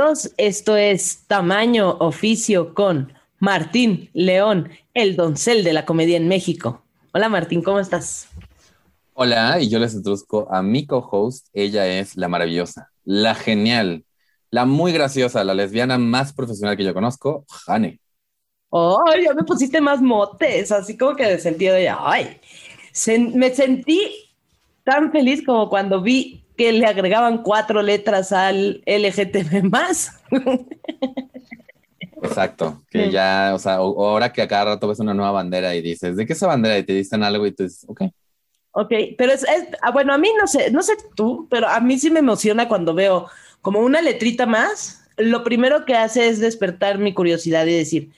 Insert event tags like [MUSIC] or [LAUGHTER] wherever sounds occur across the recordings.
Bienvenidos, esto es Tamaño Oficio con Martín León, el doncel de la comedia en México. Hola Martín, ¿cómo estás? Hola, y yo les introduzco a mi co-host. Ella es la maravillosa, la genial, la muy graciosa, la lesbiana más profesional que yo conozco, Jane. Oh, ya me pusiste más motes, así como que de sentido de, ay, me sentí tan feliz como cuando vi que le agregaban cuatro letras al LGTB más. Exacto, que ya, o sea, ahora que a cada rato ves una nueva bandera y dices, ¿de qué es esa bandera? Y te dicen algo y tú dices, ok. Ok, pero es, ah, bueno, a mí no sé, no sé tú, pero a mí sí me emociona cuando veo como una letrita más. Lo primero que hace es despertar mi curiosidad y decir,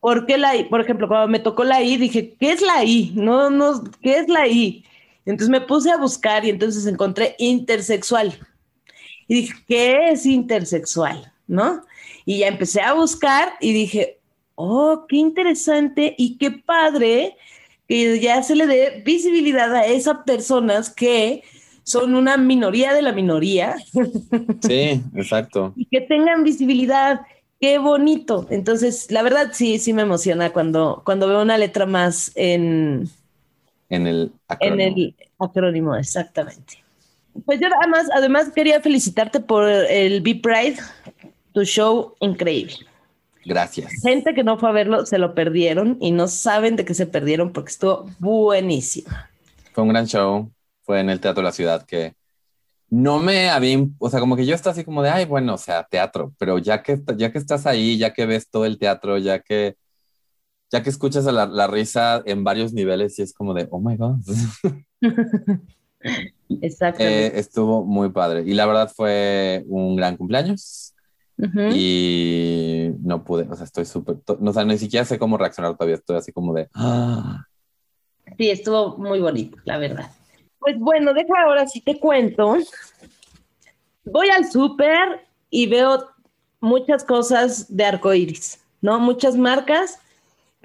¿por qué la I? Por ejemplo, cuando me tocó la I, dije, ¿qué es la I? No, no, ¿qué es la I? Entonces me puse a buscar y entonces encontré intersexual. Y dije, ¿qué es intersexual? ¿No? Y ya empecé a buscar y dije, oh, qué interesante y qué padre que ya se le dé visibilidad a esas personas que son una minoría de la minoría. [LAUGHS] Sí, exacto. y que tengan visibilidad. Qué bonito. Entonces, la verdad sí, sí me emociona cuando, cuando veo una letra más en, en el acrónimo. En el acrónimo, exactamente. Pues yo además, además quería felicitarte por el Be Pride, tu show increíble. Gracias. Gente que no fue a verlo se lo perdieron y no saben de qué se perdieron porque estuvo buenísimo. Fue un gran show. Fue en el Teatro de la Ciudad que no me había, o sea, como que yo estaba así como de, ay, bueno, o sea, teatro, pero ya que, ya que estás ahí, ya que ves todo el teatro, ya que ya que escuchas la, la, risa en varios niveles y es como de, oh my God. [LAUGHS] Exacto. Eh, estuvo muy padre. Y la verdad fue un gran cumpleaños. Y no pude, o sea, estoy súper, no, o sea, ni siquiera sé cómo reaccionar todavía, estoy así como de... ¡Ah! Sí, estuvo muy bonito, la verdad. Pues bueno, deja ahora si te cuento. Voy al súper y veo muchas cosas de arcoíris, ¿no? Muchas marcas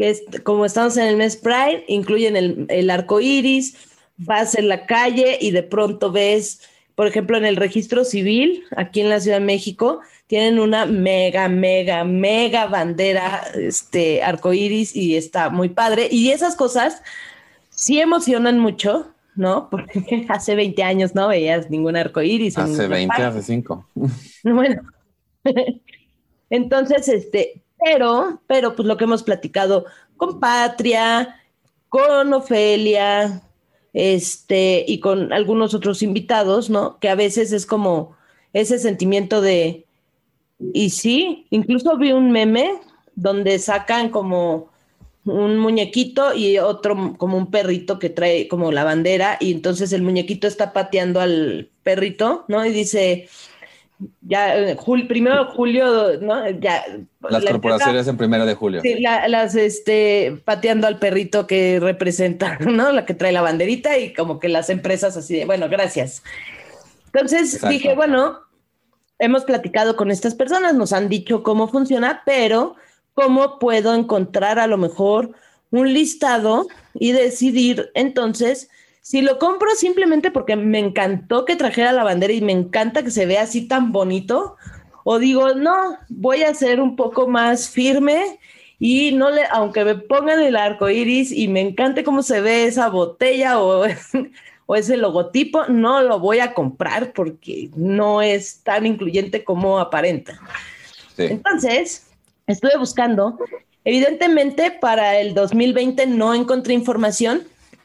que como estamos en el mes Pride, incluyen el, el arco iris, vas en la calle y de pronto ves, por ejemplo, en el registro civil, aquí en la Ciudad de México, tienen una mega, mega, mega bandera, este, arco iris y está muy padre. Y esas cosas sí emocionan mucho, ¿no? [LAUGHS] Porque hace 20 años no veías ningún arco iris. Hace 20, hace 5. [LAUGHS] Bueno, [LAUGHS] entonces, este, pero, pero pues lo que hemos platicado con Patria, con Ofelia, este, y con algunos otros invitados, ¿no? Que a veces es como ese sentimiento de, y sí, incluso vi un meme donde sacan como un muñequito y otro como un perrito que trae como la bandera y entonces el muñequito está pateando al perrito, ¿no? Y dice, ya eh, primero de julio, ¿no? Ya. Las corporaciones en primero de julio. Sí, las este pateando al perrito que representa, [LAUGHS] ¿no? La que trae la banderita y como que las empresas así de, bueno, gracias. Entonces dije, bueno, hemos platicado con estas personas, nos han dicho cómo funciona, pero ¿cómo puedo encontrar a lo mejor un listado y decidir entonces si lo compro simplemente porque me encantó que trajera la bandera y me encanta que se vea así tan bonito, o digo, no, voy a ser un poco más firme y no le, aunque me pongan el arco iris y me encante cómo se ve esa botella o, [LAUGHS] o ese logotipo, no lo voy a comprar porque no es tan incluyente como aparenta. Entonces, estuve buscando. Evidentemente, para el 2020 no encontré información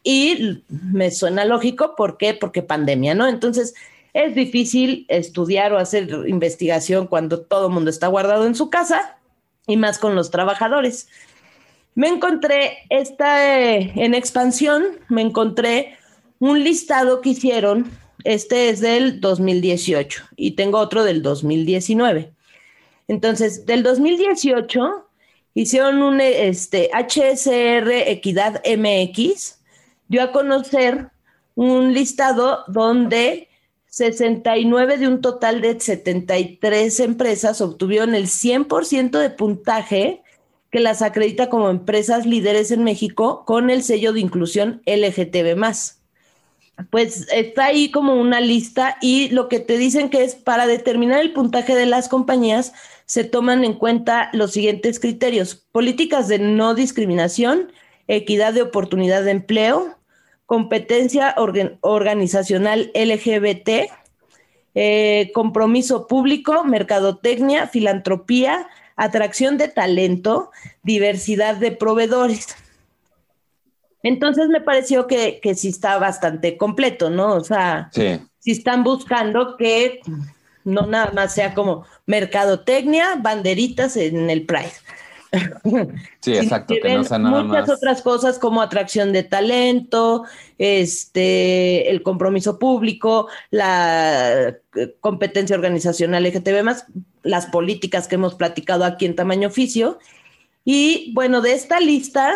y me suena lógico, ¿por qué? Porque pandemia, ¿no? Entonces, es difícil estudiar o hacer investigación cuando todo el mundo está guardado en su casa y más con los trabajadores. Me encontré esta eh, en expansión, me encontré un listado que hicieron, este es del 2018 y tengo otro del 2019. Entonces, del 2018 hicieron un este, HSR Equidad MX dio a conocer un listado donde 69 de un total de 73 empresas obtuvieron el 100% de puntaje que las acredita como empresas líderes en México con el sello de inclusión LGTB+. pues está ahí como una lista y lo que te dicen que es para determinar el puntaje de las compañías se toman en cuenta los siguientes criterios, políticas de no discriminación, equidad de oportunidad de empleo, competencia organizacional LGBT, eh, compromiso público, mercadotecnia, filantropía, atracción de talento, diversidad de proveedores. Entonces me pareció que, que sí está bastante completo, ¿no? O sea, si están buscando que no nada más sea como mercadotecnia, banderitas en el Pride. Sí, exacto, que no sea nada muchas otras cosas como atracción de talento, este, el compromiso público, la eh, competencia organizacional LGTB más, las políticas que hemos platicado aquí en tamaño oficio. Y bueno, de esta lista,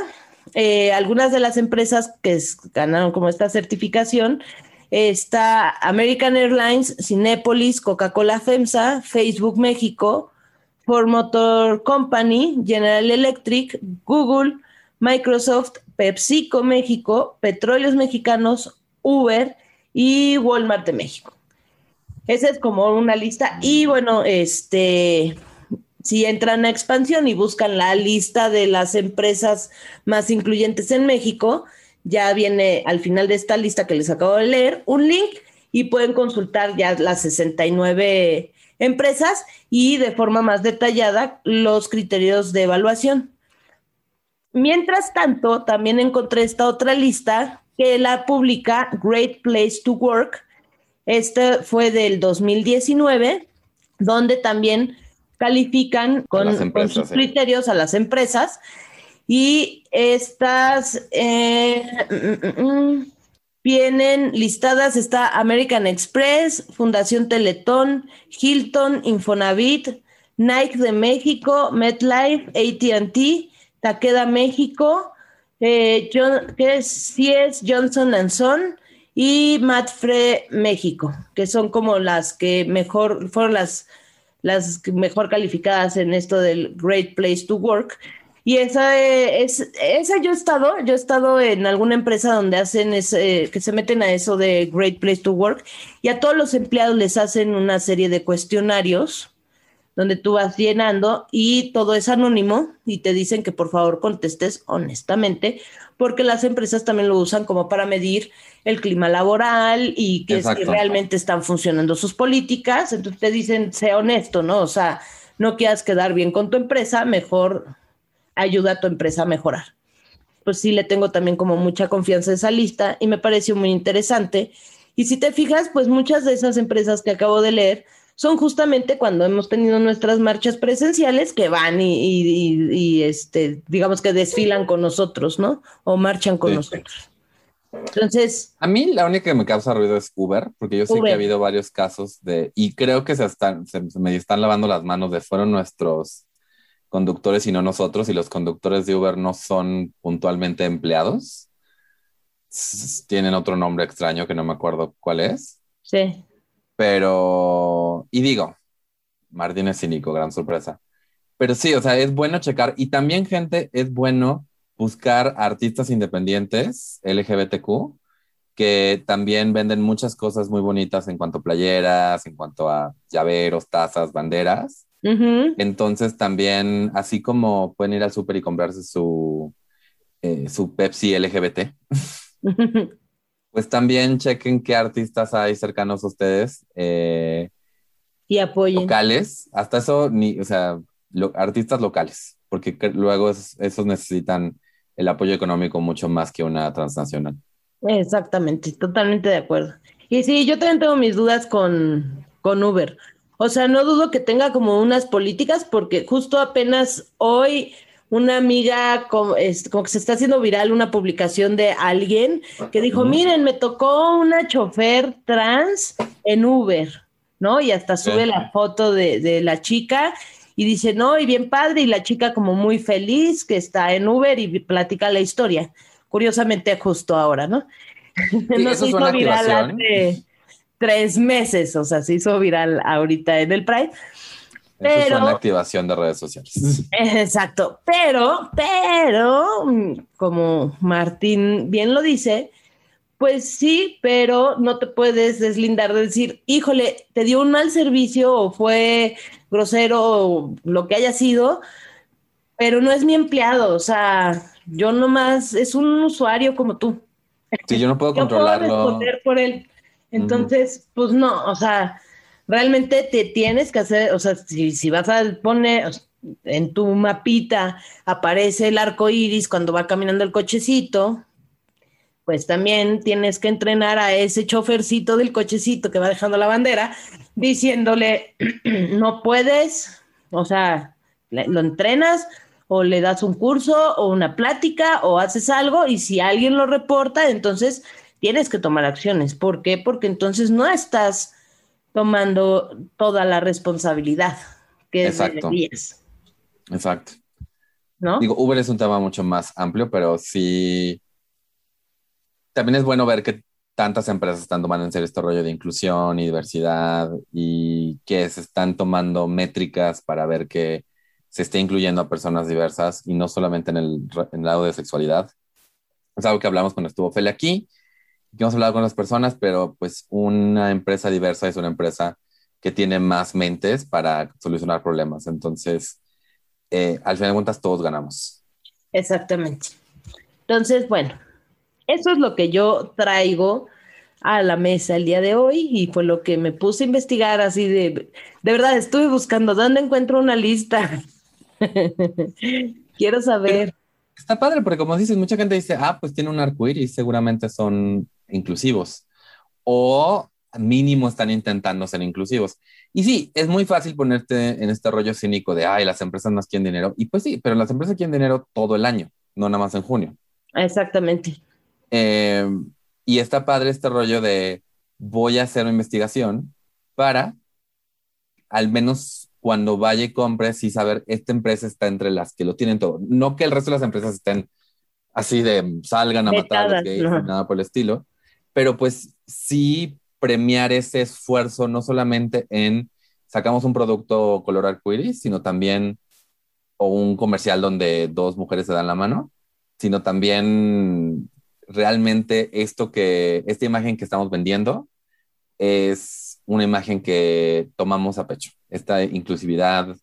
eh, algunas de las empresas que ganaron como esta certificación está American Airlines, Cinépolis, Coca-Cola FEMSA, Facebook México, Ford Motor Company, General Electric, Google, Microsoft, PepsiCo México, Petróleos Mexicanos, Uber y Walmart de México. Esa es como una lista. Y bueno, este, si entran a expansión y buscan la lista de las empresas más incluyentes en México, ya viene al final de esta lista que les acabo de leer un link y pueden consultar ya las 69 empresas y de forma más detallada los criterios de evaluación. Mientras tanto, también encontré esta otra lista que la publica Great Place to Work. Este fue del 2019, donde también califican con, sus criterios a las empresas. Y estas eh, mm, mm, mm, vienen listadas, está American Express, Fundación Teletón, Hilton, Infonavit, Nike de México, MetLife, ATT, Taqueda México, eh, es Johnson Son y Matfre México, que son como las que mejor fueron las las mejor calificadas en esto del Great Place to Work. Y esa es, esa yo he estado, yo he estado en alguna empresa donde hacen ese, que se meten a eso de Great Place to Work y a todos los empleados les hacen una serie de cuestionarios donde tú vas llenando y todo es anónimo y te dicen que por favor contestes honestamente, porque las empresas también lo usan como para medir el clima laboral y que, realmente están funcionando sus políticas. Entonces te dicen, sea honesto, ¿no? O sea, no quieras quedar bien con tu empresa, mejor ayuda a tu empresa a mejorar. Pues sí, le tengo también como mucha confianza a esa lista y me pareció muy interesante. Y si te fijas, pues muchas de esas empresas que acabo de leer, son justamente cuando hemos tenido nuestras marchas presenciales que van y, este, digamos que desfilan con nosotros, ¿no? O marchan con nosotros. Entonces. A mí la única que me causa ruido es Uber, porque yo sé que ha habido varios casos de, y creo que se están, se, me están lavando las manos de fueron nuestros conductores y no nosotros, y los conductores de Uber no son puntualmente empleados. Tienen otro nombre extraño que no me acuerdo cuál es. Sí. Pero, y digo, Martín es cínico, gran sorpresa. Pero sí, o sea, es bueno checar. Y también, gente, es bueno buscar artistas independientes LGBTQ que también venden muchas cosas muy bonitas en cuanto a playeras, en cuanto a llaveros, tazas, banderas. Entonces también, así como pueden ir al súper y comprarse su, eh, su Pepsi LGBT, [LAUGHS] pues también chequen qué artistas hay cercanos a ustedes. Eh, y apoyen. Locales, hasta eso, ni, o sea, artistas locales, porque luego esos necesitan el apoyo económico mucho más que una transnacional. Exactamente, totalmente de acuerdo. Y sí, yo también tengo mis dudas con, con Uber. O sea, no dudo que tenga como unas políticas, porque justo apenas hoy una amiga, como, que se está haciendo viral una publicación de alguien que dijo, miren, me tocó una chofer trans en Uber, ¿no? Y hasta sube la foto de, la chica y dice, no, y bien padre, y la chica como muy feliz que está en Uber y platica la historia. Curiosamente, justo ahora, ¿no? [LAUGHS] Nos hizo viral hace tres meses, o sea, se hizo viral ahorita en el Pride. Pero, Eso es una activación de redes sociales. [LAUGHS] Exacto, pero, pero, como Martín bien lo dice, Pues sí, pero no te puedes deslindar de decir, híjole, te dio un mal servicio o fue grosero o lo que haya sido, pero no es mi empleado, o sea, yo nomás, es un usuario como tú. Sí, yo no puedo [LAUGHS] controlarlo. Puedo responder por él. Entonces, pues no, o sea, realmente te tienes que hacer, o sea, si, si vas a poner en tu mapita, aparece el arco iris cuando va caminando el cochecito, pues también tienes que entrenar a ese chofercito del cochecito que va dejando la bandera, diciéndole, [CLEARS THROAT] no puedes, o sea, lo entrenas o le das un curso o una plática o haces algo y si alguien lo reporta, entonces tienes que tomar acciones. ¿Por qué? Porque entonces no estás tomando toda la responsabilidad que Exacto. deberías. Exacto. ¿No? Digo, Uber es un tema mucho más amplio, pero sí también es bueno ver que tantas empresas están tomando en serio este rollo de inclusión y diversidad y que se están tomando métricas para ver que se esté incluyendo a personas diversas y no solamente en el, lado de sexualidad. Es algo que hablamos cuando estuvo Feli aquí, que hemos hablado con las personas, pero pues una empresa diversa es una empresa que tiene más mentes para solucionar problemas. Entonces, eh, al final de cuentas, todos ganamos. Exactamente. Entonces, bueno, eso es lo que yo traigo a la mesa el día de hoy y fue lo que me puse a investigar así de, de verdad, estuve buscando dónde encuentro una lista. [LAUGHS] Quiero saber. está padre porque como dices, mucha gente dice, ah, pues tiene un arco iris, seguramente son inclusivos o mínimo están intentando ser inclusivos. Y sí, es muy fácil ponerte en este rollo cínico de, ay, las empresas no quieren dinero. Y pues sí, pero las empresas quieren dinero todo el año, no nada más en junio. Exactamente. Eh, y está padre este rollo de voy a hacer una investigación para al menos cuando vaya y compre, sí saber, esta empresa está entre las que lo tienen todo. No que el resto de las empresas estén así de salgan a matar a los gays, nada por el estilo, pero pues sí premiar ese esfuerzo, no solamente en sacamos un producto color arcoíris, sino también o un comercial donde dos mujeres se dan la mano, sino también realmente esto que, esta imagen que estamos vendiendo es una imagen que tomamos a pecho. Esta inclusividad,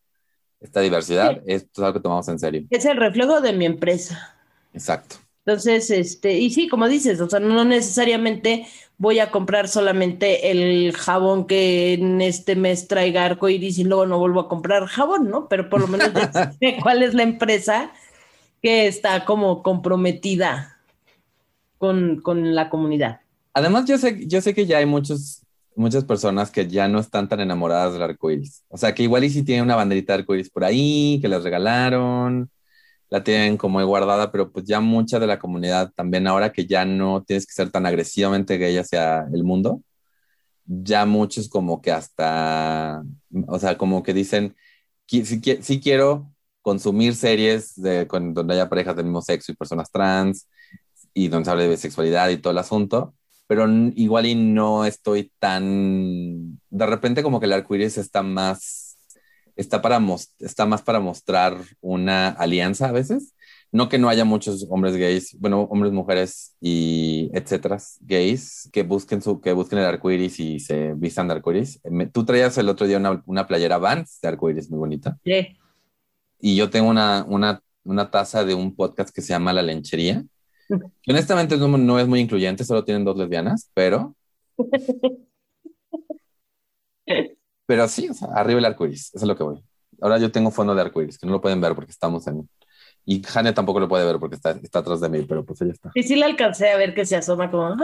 esta diversidad, esto es algo que tomamos en serio. Es el reflejo de mi empresa. Exacto. Entonces, este, y sí, como dices, o sea, no necesariamente voy a comprar solamente el jabón que en este mes traiga arco iris y luego no vuelvo a comprar jabón, ¿no? Pero por lo menos [LAUGHS] sé cuál es la empresa que está como comprometida con, con la comunidad. Además, yo sé, yo sé que ya hay muchos, muchas personas que ya no están tan enamoradas del arco iris. O sea, que igual y si tienen una banderita de arco iris por ahí, que les regalaron, la tienen como guardada, pero pues ya mucha de la comunidad también ahora que ya no tienes que ser tan agresivamente gay hacia el mundo, ya muchos como que hasta, o sea, como que dicen, si, si quiero consumir series de, donde haya parejas del mismo sexo y personas trans, y donde se habla de sexualidad y todo el asunto, pero igual y no estoy tan, de repente como que el arcoíris está más, está, para está más para mostrar una alianza a veces, no que no haya muchos hombres gays, bueno, hombres, mujeres y etcétera, gays, que busquen, su, que busquen el arcoíris y se vistan de arcoíris. Tú traías el otro día una, una playera Vans de arcoíris muy bonita. Sí. Y yo tengo una, una, una taza de un podcast que se llama La Lenchería [LAUGHS] honestamente no, es muy incluyente, solo tienen dos lesbianas, pero. [LAUGHS] pero sí, o sea, arriba el arco iris, eso es lo que voy. Ahora yo tengo fondo de arco iris, que no lo pueden ver porque estamos en. Y Jane tampoco lo puede ver porque está, está atrás de mí, pero pues ella está. Y sí le alcancé a ver que se asoma como. Ah".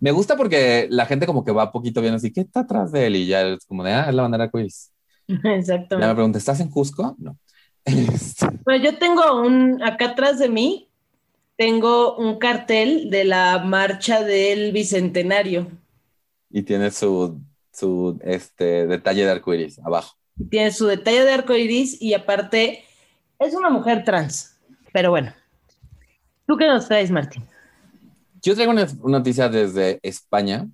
Me gusta porque la gente como que va poquito viendo así, ¿qué está atrás de él? Y ya es como de, ah, es la bandera arco iris. [LAUGHS] Exacto. Ya me pregunta, ¿estás en Cusco? No. [LAUGHS] Pues yo tengo un, acá atrás de mí, tengo un cartel de la marcha del Bicentenario. Y tiene su, su este, detalle de arcoiris abajo. Tiene su detalle de arcoiris y aparte es una mujer trans. Pero bueno, ¿tú qué nos traes, Martín? Yo traigo una, noticia desde España,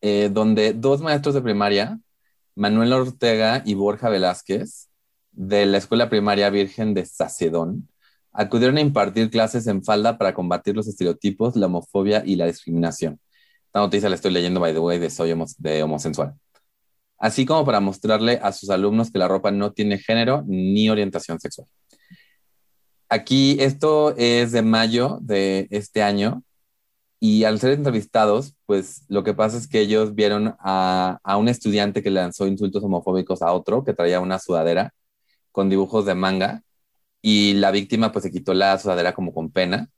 eh, donde dos maestros de primaria, Manuel Ortega y Borja Velázquez, de la Escuela Primaria Virgen de Sacedón, acudieron a impartir clases en falda para combatir los estereotipos, la homofobia y la discriminación. Esta noticia la estoy leyendo, by the way, de Soy de Homosensual. Así como para mostrarle a sus alumnos que la ropa no tiene género ni orientación sexual. Aquí, esto es de mayo de este año, y al ser entrevistados, pues lo que pasa es que ellos vieron a, a, un estudiante que lanzó insultos homofóbicos a otro que traía una sudadera con dibujos de manga y la víctima pues se quitó la sudadera como con pena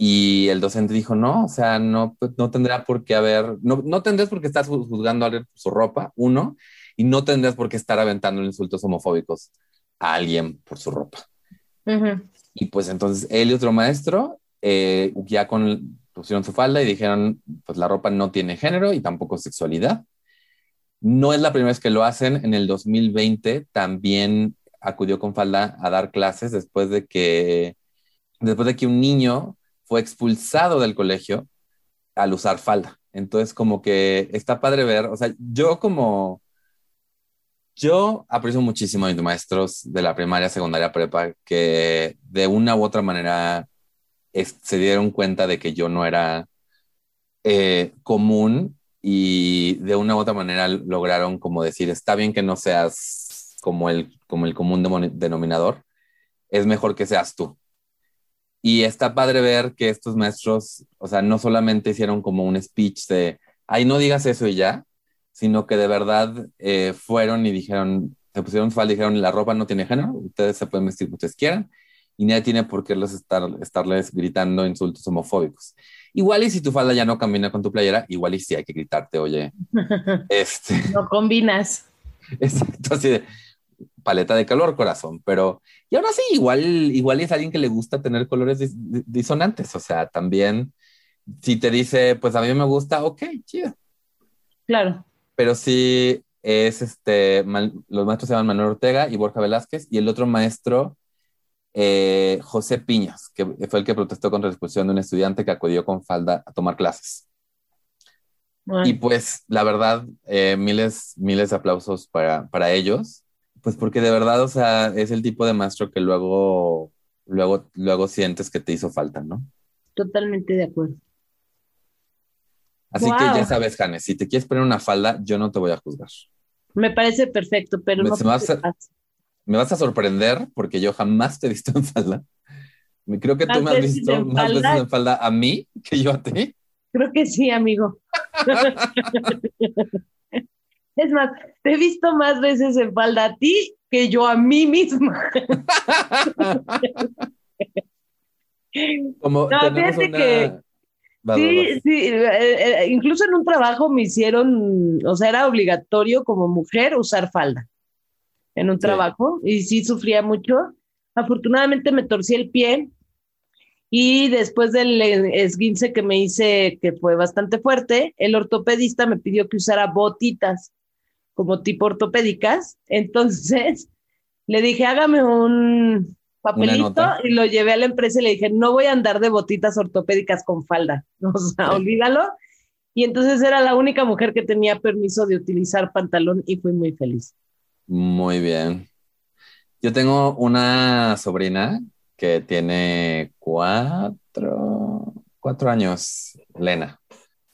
y el docente dijo, no, o sea, no, pues, no tendrá por qué haber, no, no tendrías por qué estar juzgando a alguien por su ropa, uno, y no tendrías por qué estar aventando insultos homofóbicos a alguien por su ropa. Y pues entonces él y otro maestro, eh, ya con, pusieron su falda y dijeron, pues la ropa no tiene género y tampoco sexualidad. No es la primera vez que lo hacen. En el 2020 también acudió con falda a dar clases después de que, después de que un niño fue expulsado del colegio al usar falda. Entonces, como que está padre ver, o sea, yo como, yo aprecio muchísimo a mis maestros de la primaria, secundaria, prepa, que de una u otra manera se dieron cuenta de que yo no era eh, común y de una u otra manera lograron como decir, está bien que no seas como el, como el común denominador, es mejor que seas tú. Y está padre ver que estos maestros, o sea, no solamente hicieron como un speech de, ay, no digas eso y ya, sino que de verdad eh, fueron y dijeron, se pusieron falda y dijeron, la ropa no tiene género, ustedes se pueden vestir como ustedes quieran, y nadie tiene por qué les estar, estarles gritando insultos homofóbicos. Igual y si tu falda ya no combina con tu playera, igual y sí hay que gritarte, oye, [LAUGHS] este... No combinas. [LAUGHS] Exacto, así de paleta de color, corazón, pero... Y ahora sí, igual, igual es alguien que le gusta tener colores disonantes, o sea, también si te dice, pues a mí me gusta, ok, chido. Claro. Pero sí es este, los maestros se llaman Manuel Ortega y Borja Velázquez, y el otro maestro eh, José Piñas, que fue el que protestó contra la expulsión de un estudiante que acudió con falda a tomar clases. Y pues, la verdad, eh, miles, miles de aplausos para, para ellos, pues porque de verdad, o sea, es el tipo de maestro que luego, luego, luego sientes que te hizo falta, ¿no? Totalmente de acuerdo. Así que ya sabes, Janes, si te quieres poner una falda, yo no te voy a juzgar. Me parece perfecto, pero no me vas a sorprender porque yo jamás te he visto en falda. Creo que tú me has visto más veces en falda a mí que yo a ti. Creo que sí, amigo. [LAUGHS] [LAUGHS] es más, te he visto más veces en falda a ti que yo a mí misma. [LAUGHS] Como no, fíjate que sí, sí, eh, eh, incluso en un trabajo me hicieron, o sea, era obligatorio como mujer usar falda en un trabajo y sí sufría mucho. Afortunadamente me torcí el pie y después del esguince que me hice, que fue bastante fuerte, el ortopedista me pidió que usara botitas como tipo ortopédicas. Entonces [LAUGHS] le dije, hágame un papelito y lo llevé a la empresa y le dije, no voy a andar de botitas ortopédicas con falda. [LAUGHS] O sea, olvídalo. Y entonces era la única mujer que tenía permiso de utilizar pantalón y fui muy feliz. Muy bien. Yo tengo una sobrina que tiene cuatro, cuatro años, Lena.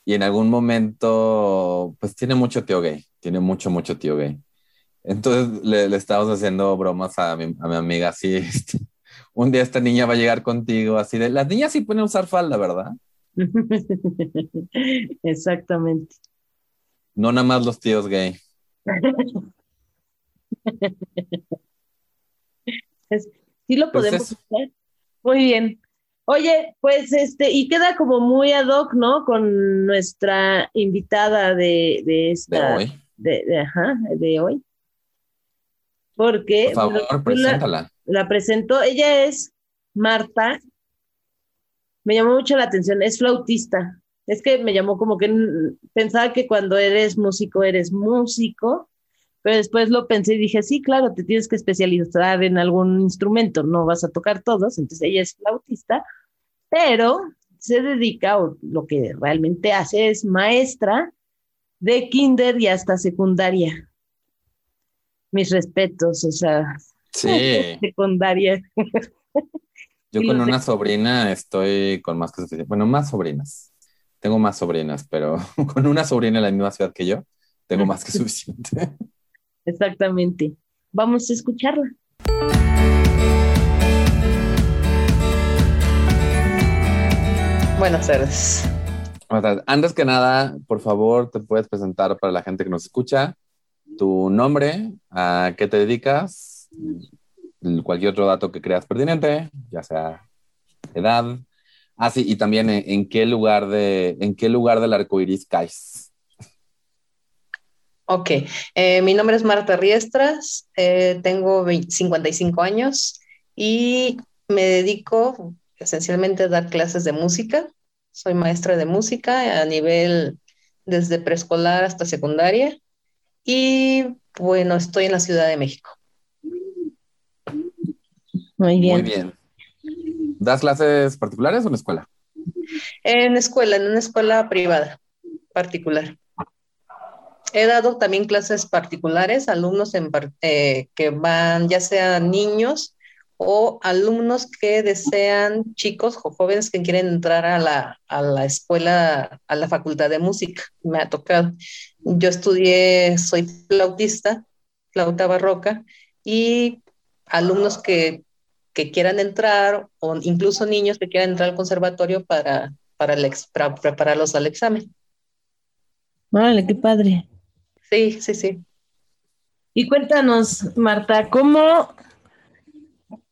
Y en algún momento, pues tiene mucho tío gay, tiene mucho, mucho tío gay. Entonces le, le estábamos haciendo bromas a mi, a mi amiga así. [LAUGHS] Este, un día esta niña va a llegar contigo así de, las niñas sí pueden usar falda, ¿verdad? [LAUGHS] Exactamente. No nada más los tíos gay. [LAUGHS] sí lo pues podemos hacer. Muy bien. Oye, pues este, y queda como muy ad hoc, ¿no? Con nuestra invitada de, de esta. De hoy. De, ajá, de hoy. Porque. Por favor, preséntala. La, la presentó. Ella es Marta. Me llamó mucho la atención. Es flautista. Es que me llamó como que pensaba que cuando eres músico, eres músico pero después lo pensé y dije, sí, claro, te tienes que especializar en algún instrumento, no vas a tocar todos, entonces ella es flautista, pero se dedica, o lo que realmente hace es maestra de kinder y hasta secundaria. Mis respetos, o sea, sí. [LAUGHS] secundaria. [LAUGHS] Yo con una sobrina estoy con más que suficiente. Bueno, más sobrinas. Tengo más sobrinas, pero [LAUGHS] con una sobrina en la misma ciudad que yo, tengo más que suficiente. Exactamente. Vamos a escucharla. Buenas tardes. Antes que nada, por favor, te puedes presentar para la gente que nos escucha tu nombre, a qué te dedicas, cualquier otro dato que creas pertinente, ya sea edad. Ah, sí, y también en, qué lugar de, en qué lugar del arco iris caes. Ok, eh, mi nombre es Marta Riestras, eh, tengo 55 años y me dedico esencialmente a dar clases de música. Soy maestra de música a nivel desde preescolar hasta secundaria y bueno, estoy en la Ciudad de México. Muy bien. Muy bien. ¿Das clases particulares o en escuela? En escuela, en una escuela privada, particular. He dado también clases particulares, alumnos eh, que van, ya sean niños o alumnos que desean, chicos o jóvenes que quieren entrar a la, a la escuela, a la facultad de música. Me ha tocado. Yo estudié, soy flautista, flauta barroca, y alumnos que, quieran entrar, o incluso niños que quieran entrar al conservatorio para, para, el, para prepararlos al examen. Vale, qué padre. Sí, sí, sí. Y cuéntanos, Marta, ¿cómo,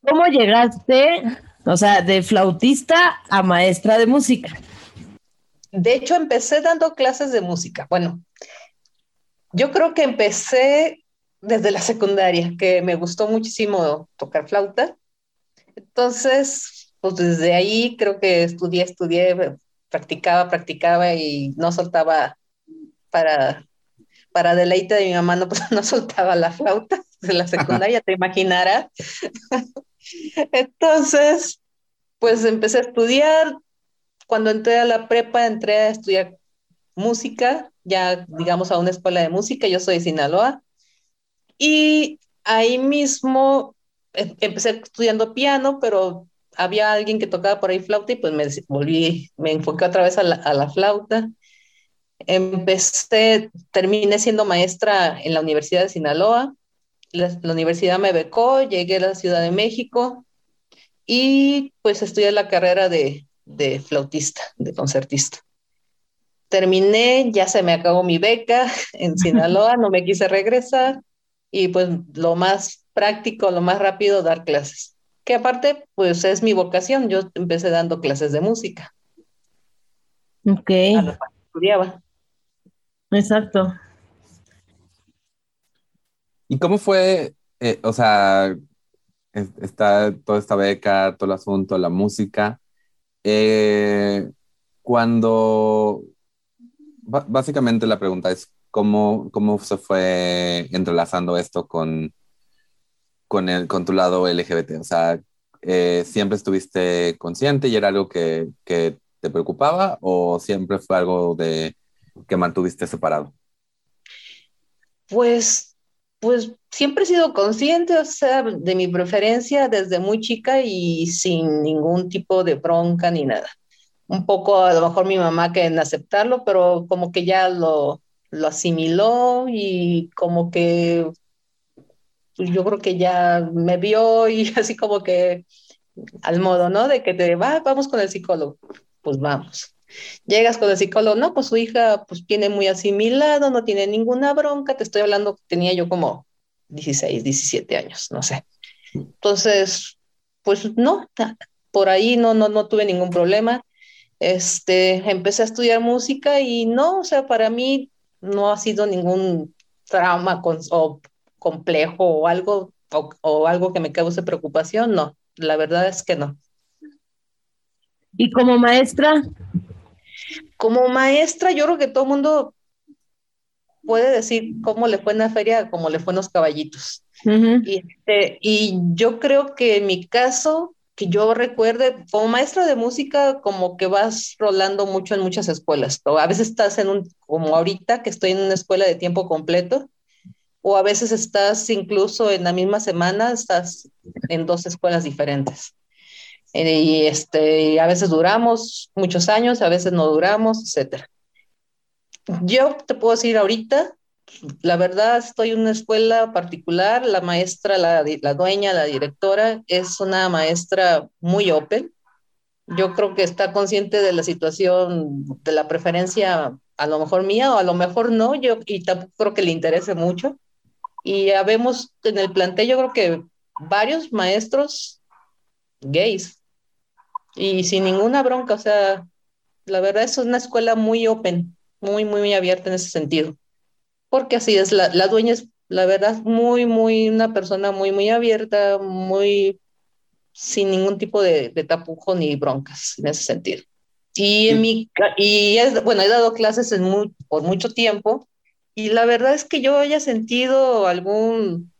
cómo llegaste, o sea, de flautista a maestra de música? De hecho, empecé dando clases de música. Bueno, yo creo que empecé desde la secundaria, que me gustó muchísimo tocar flauta. Entonces, pues desde ahí creo que estudié, estudié, practicaba, practicaba y no soltaba para para deleite de mi mamá, no, [LAUGHS] pues, no soltaba la flauta de la secundaria, te imaginarás. [LAUGHS] Entonces, pues empecé a estudiar. Cuando entré a la prepa, entré a estudiar música, ya digamos a una escuela de música, yo soy de Sinaloa. Y ahí mismo em, empecé estudiando piano, pero había alguien que tocaba por ahí flauta y pues me volví, me enfoqué otra vez a la, a la flauta. Empecé, terminé siendo maestra en la Universidad de Sinaloa. La, universidad me becó, llegué a la Ciudad de México y pues estudié la carrera de, de flautista, de concertista. Terminé, ya se me acabó mi beca en Sinaloa, no me quise regresar y pues lo más práctico, lo más rápido, dar clases. Que aparte, pues es mi vocación, yo empecé dando clases de música. Ok. estudiaba. Exacto. ¿Y cómo fue, eh, o sea, está toda esta beca, todo el asunto, la música? Eh, cuando, básicamente la pregunta es, ¿cómo, cómo se fue entrelazando esto con, con, el, con tu lado LGBT? O sea, eh, ¿siempre estuviste consciente y era algo que, que te preocupaba o siempre fue algo de que mantuviste separado? Pues, pues siempre he sido consciente, o sea, de mi preferencia desde muy chica y sin ningún tipo de bronca ni nada. Un poco a lo mejor mi mamá que en aceptarlo, pero como que ya lo, lo asimiló y como que yo creo que ya me vio y [LAUGHS] así como que al modo, ¿no? De que te va, vamos con el psicólogo. Pues vamos. Llegas con el psicólogo, no, pues su hija pues tiene muy asimilado, no tiene ninguna bronca, te estoy hablando, tenía yo como 16, 17 años, no sé. Entonces, pues no, por ahí no, no, no tuve ningún problema. Este, empecé a estudiar música y no, o sea, para mí no ha sido ningún trauma con, o complejo o algo, o, o algo que me cause preocupación, no, la verdad es que no. ¿Y como maestra? Como maestra, yo creo que todo el mundo puede decir cómo le fue en la feria, cómo le fue en los caballitos. y, este, y yo creo que en mi caso, que yo recuerde, como maestra de música, como que vas rolando mucho en muchas escuelas. O a veces estás en un, como ahorita, que estoy en una escuela de tiempo completo, o a veces estás incluso en la misma semana, estás en dos escuelas diferentes. Eh, y este, a veces duramos muchos años, a veces no duramos, etcétera. Yo te puedo decir ahorita, la verdad estoy en una escuela particular, la maestra, la, la dueña, la directora es una maestra muy open. Yo creo que está consciente de la situación, de la preferencia a lo mejor mía o a lo mejor no, yo y tampoco creo que le interese mucho. Y habemos en el plantel, yo creo que varios maestros gays y sin ninguna bronca, o sea, la verdad es una escuela muy open, muy, muy, muy abierta en ese sentido, porque así es, la, la dueña es, la verdad, muy, muy, una persona muy, muy abierta, muy, sin ningún tipo de, de tapujo ni broncas en ese sentido. Y, en mi, y es, bueno, he dado clases en muy, por mucho tiempo y la verdad es que yo haya sentido algún,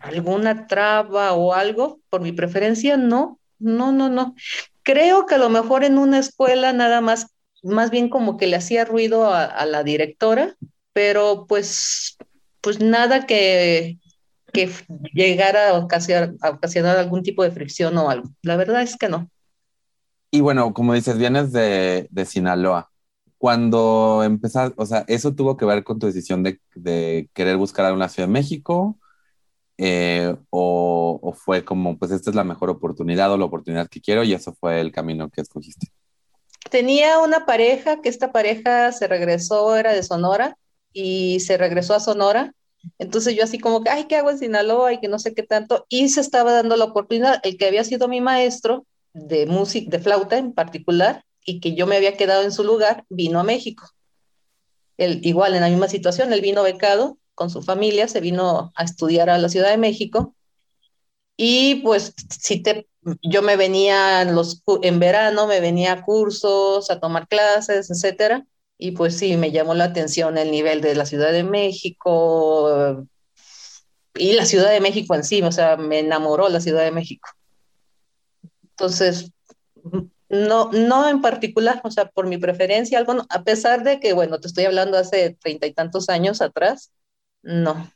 alguna traba o algo por mi preferencia, no, no, no, no. Creo que a lo mejor en una escuela nada más, más bien como que le hacía ruido a, la directora, pero pues, pues nada que, que llegara a ocasionar, a ocasionar algún tipo de fricción o algo. La verdad es que no. Y bueno, como dices, vienes de, de Sinaloa. Cuando empezaste, o sea, ¿eso tuvo que ver con tu decisión de, de querer buscar a una Ciudad de México? Eh, o, fue como, pues esta es la mejor oportunidad o la oportunidad que quiero y eso fue el camino que escogiste? Tenía una pareja, que esta pareja se regresó, era de Sonora, y se regresó a Sonora. Entonces yo así como que, ay, ¿qué hago en Sinaloa? Y que no sé qué tanto. Y se estaba dando la oportunidad, el que había sido mi maestro de música, de flauta en particular, y que yo me había quedado en su lugar, vino a México. Él, igual en la misma situación, él vino becado con su familia, se vino a estudiar a la Ciudad de México. Y pues si te, yo me venía en, los, en verano, me venía a cursos, a tomar clases, etcétera. Y pues sí, me llamó la atención el nivel de la Ciudad de México y la Ciudad de México en sí, o sea, me enamoró la Ciudad de México. Entonces, no, no en particular, o sea, por mi preferencia, algo, a pesar de que, bueno, te estoy hablando hace treinta y tantos años atrás, no.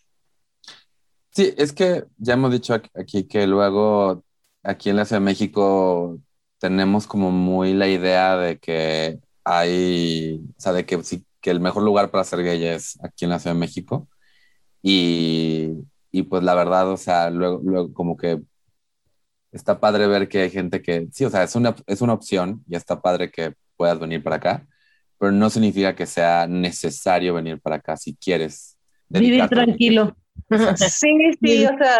Sí, es que ya hemos dicho aquí que luego aquí en la Ciudad de México tenemos como muy la idea de que hay, o sea, de que sí, que el mejor lugar para ser gay es aquí en la Ciudad de México. Y, y pues la verdad, o sea, luego, luego como que está padre ver que hay gente que, sí, o sea, es una, es una opción y está padre que puedas venir para acá, pero no significa que sea necesario venir para acá si quieres Vivir tranquilo. [LAUGHS] Sí, sí, o sea,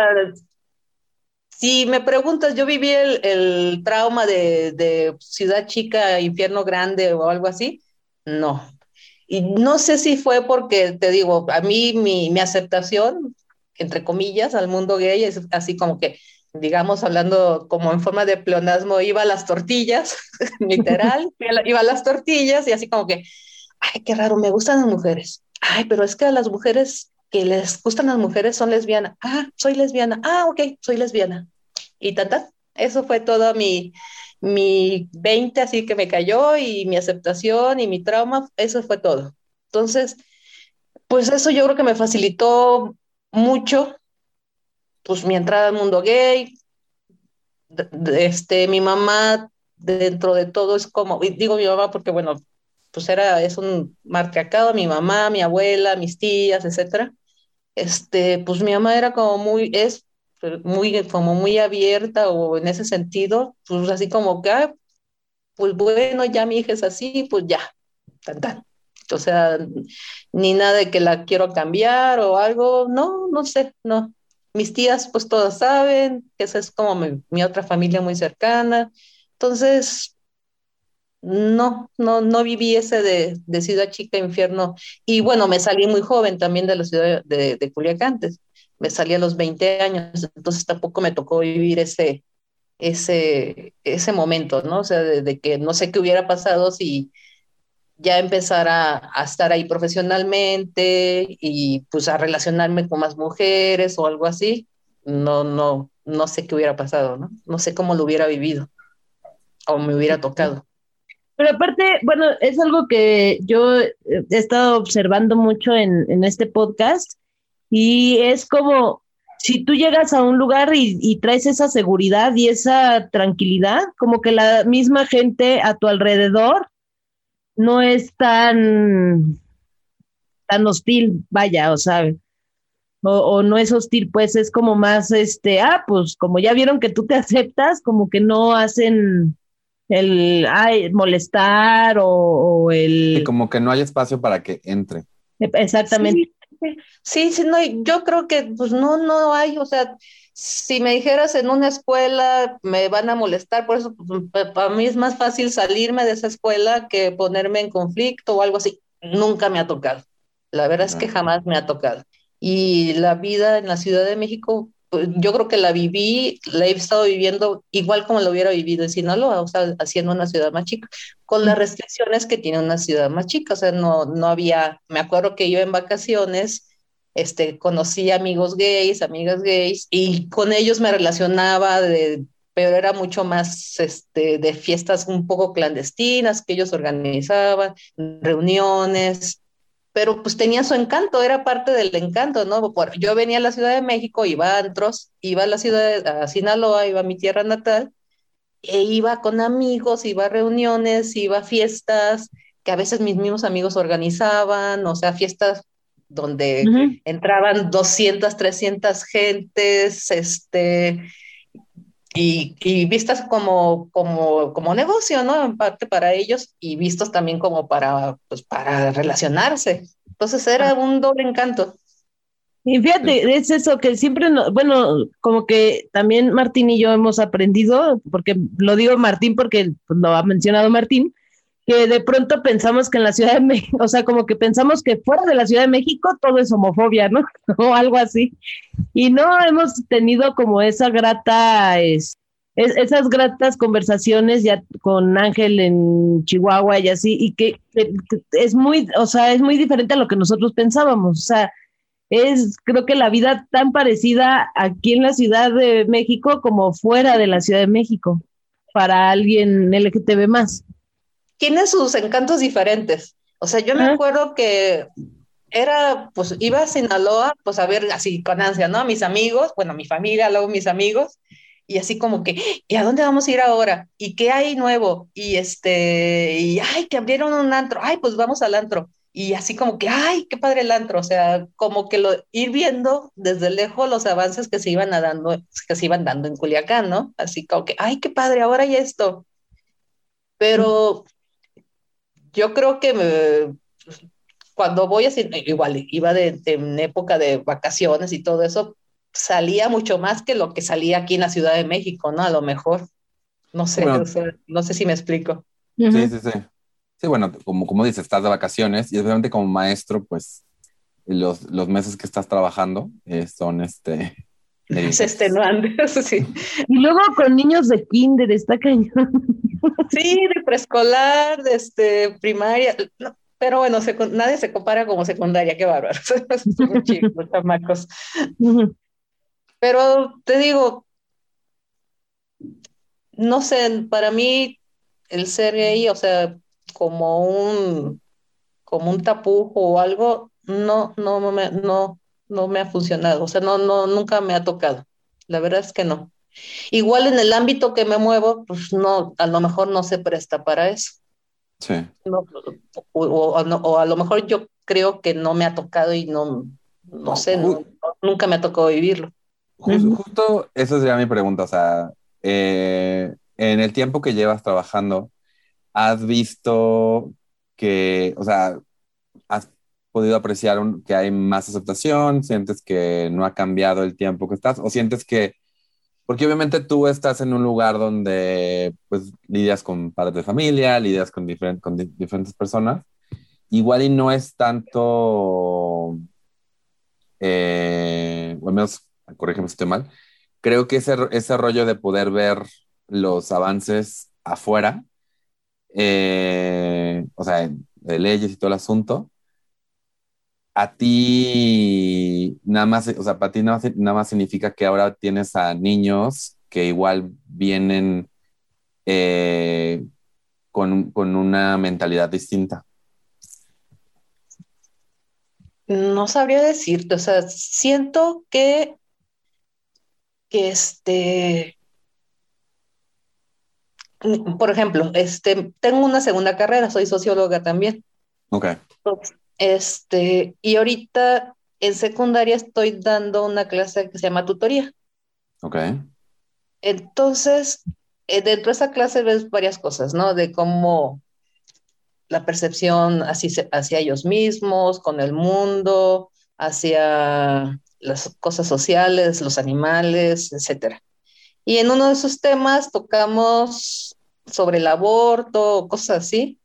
si me preguntas, yo viví el, trauma de, ciudad chica, infierno grande o algo así, no. Y no sé si fue porque, te digo, a mí mi, mi aceptación, entre comillas, al mundo gay es así como que, digamos, hablando como en forma de pleonasmo, iba a las tortillas, [LAUGHS] literal, [LAUGHS] iba a las tortillas y así como que, ay, qué raro, me gustan las mujeres ay, pero es que a las mujeres que les gustan las mujeres son lesbianas. Ah, soy lesbiana. Ah, ok, soy lesbiana. Y tanta, eso fue todo mi, mi 20, así que me cayó y mi aceptación y mi trauma, eso fue todo. Entonces, pues eso yo creo que me facilitó mucho, pues mi entrada al mundo gay. Este, mi mamá dentro de todo es como, digo mi mamá porque bueno, pues era, es un marcacado, mi mamá, mi abuela, mis tías, etcétera. Este, pues mi mamá era como muy, es muy, como muy abierta o en ese sentido, pues así como que, pues bueno, ya mi hija es así, pues ya, tan, tan. O sea, ni nada de que la quiero cambiar o algo, no, no sé, no. Mis tías, pues todas saben esa es como mi, mi otra familia muy cercana. Entonces, no, no, no viví ese de, de, ciudad chica, infierno. Y bueno, me salí muy joven también de la ciudad de, de Culiacán, me salí a los 20 años, entonces tampoco me tocó vivir ese, ese, ese momento, ¿no? O sea, de, que no sé qué hubiera pasado si ya empezara a estar ahí profesionalmente y pues a relacionarme con más mujeres o algo así. No, no, no sé qué hubiera pasado, ¿no? No sé cómo lo hubiera vivido o me hubiera tocado. Pero aparte, bueno, es algo que yo he estado observando mucho en, en este podcast y es como si tú llegas a un lugar y, traes esa seguridad y esa tranquilidad, como que la misma gente a tu alrededor no es tan, tan hostil, vaya, o sea, o, no es hostil, pues es como más, este, ah, pues como ya vieron que tú te [LAUGHS] aceptas, como que no hacen el ay, molestar o, el... Y como que no hay espacio para que entre. Exactamente. Sí, sí, no, yo creo que pues no, no hay, o sea, si me dijeras en una escuela me van a molestar, por eso pues, para mí es más fácil salirme de esa escuela que ponerme en conflicto o algo así. Nunca me ha tocado. La verdad es que jamás me ha tocado. Y la vida en la Ciudad de México, yo creo que la viví, la he estado viviendo igual como lo hubiera vivido en Sinaloa, o sea, haciendo una ciudad más chica, con las restricciones que tiene una ciudad más chica, o sea, no, no había, me acuerdo que yo en vacaciones, este, conocí amigos gays, amigas gays, y con ellos me relacionaba de, pero era mucho más este, de fiestas un poco clandestinas que ellos organizaban, reuniones, pero pues tenía su encanto, era parte del encanto, ¿no? Yo venía a la Ciudad de México, iba a antros, iba a la ciudad, a Sinaloa, iba a mi tierra natal, e iba con amigos, iba a reuniones, iba a fiestas que a veces mis mismos amigos organizaban, o sea, fiestas donde entraban 200, 300 gentes, este, y, vistas como, como, como negocio, ¿no? En parte para ellos y vistos también como para, pues, para relacionarse. Entonces era ah. un doble encanto. Y fíjate, es eso que siempre, bueno, como que también Martín y yo hemos aprendido, porque lo digo Martín porque pues, lo ha mencionado Martín, que de pronto pensamos que en la Ciudad de México, o sea, como que pensamos que fuera de la Ciudad de México todo es homofobia, ¿no? [LAUGHS] o algo así. Y no hemos tenido como esa grata, es, esas gratas conversaciones ya con Ángel en Chihuahua y así, y que, es muy, o sea, es muy diferente a lo que nosotros pensábamos. O sea, es creo que la vida tan parecida aquí en la Ciudad de México como fuera de la Ciudad de México para alguien LGTB más tiene sus encantos diferentes. O sea, yo me acuerdo que era, pues iba a Sinaloa, pues a ver así con ansia, ¿no? A mis amigos, bueno, mi familia, luego mis amigos, y así como que, ¿y a dónde vamos a ir ahora? ¿Y qué hay nuevo? Y este, y ay, que abrieron un antro, ay, pues vamos al antro. Y así como que, ay, qué padre el antro, o sea, como que lo, ir viendo desde lejos los avances que se iban dando, que se iban dando en Culiacán, ¿no? Así como que, ay, qué padre, ahora hay esto. Pero yo creo que cuando voy así, igual iba de, en época de vacaciones y todo eso, salía mucho más que lo que salía aquí en la Ciudad de México, ¿no? A lo mejor. No sé, no sé si me explico. Sí, sí, sí. Sí, bueno, como, como dices, estás de vacaciones y obviamente como maestro, pues los, los meses que estás trabajando eh, son este... [LAUGHS] Es extenuante, [LAUGHS] sí. Y luego con niños de kinder, está cañón. Sí, de preescolar, de este, primaria, pero bueno, nadie se compara como secundaria, qué bárbaro. [LAUGHS] chamacos. Pero te digo, no sé, para mí el ser gay, o sea, como un como un tapujo o algo, no, no, no me, no, no me ha funcionado. O sea, no, no, nunca me ha tocado. La verdad es que no. Igual en el ámbito que me muevo, pues no, a lo mejor no se presta para eso. Sí. o, a lo mejor yo creo que no me ha tocado y no, no sé, nunca me ha tocado vivirlo. Justo, eso sería mi pregunta, o sea, eh, en el tiempo que llevas trabajando, ¿has visto que, o sea, podido apreciar que hay más aceptación? ¿Sientes que no ha cambiado el tiempo que estás? ¿O sientes que porque obviamente tú estás en un lugar donde pues lidias con padres de familia, lidias con, con diferentes personas. Igual y no es tanto, eh, o al menos, corrígeme si estoy mal, creo que ese, ese rollo de poder ver los avances afuera, eh, o sea, de leyes y todo el asunto, a ti nada más, o sea, para ti nada más, significa que ahora tienes a niños que igual vienen eh, con, con, una mentalidad distinta. No sabría decirte, o sea, siento que que este, por ejemplo, este, tengo una segunda carrera, soy socióloga también. Ok. Este, y ahorita en secundaria estoy dando una clase que se llama tutoría. Ok. Entonces, eh, dentro de esa clase ves varias cosas, ¿no? De cómo la percepción hacia, hacia ellos mismos, con el mundo, hacia las cosas sociales, los animales, etc. Y en uno de esos temas tocamos sobre el aborto, cosas así,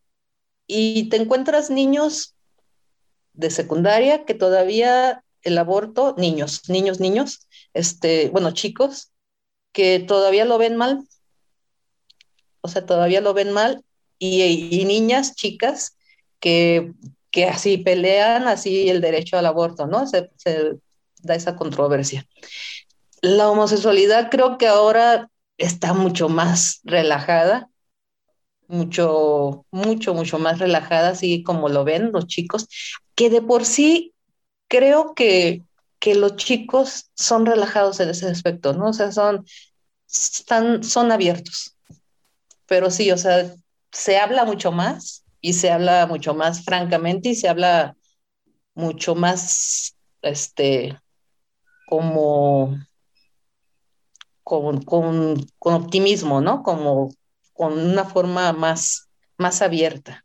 y te encuentras niños de secundaria que todavía el aborto, niños, niños, niños, este, bueno, chicos, que todavía lo ven mal, o sea, todavía lo ven mal, y, niñas, chicas, que, que, así pelean así el derecho al aborto, ¿no? Se, se da esa controversia. La homosexualidad creo que ahora está mucho más relajada, mucho, mucho, mucho más relajada, así como lo ven los chicos, que de por sí creo que, que los chicos son relajados en ese aspecto, ¿no? O sea, son, están, son abiertos. Pero sí, o sea, se habla mucho más y se habla mucho más francamente y se habla mucho más, este, como con, con, optimismo, ¿no? Como con una forma más, más abierta.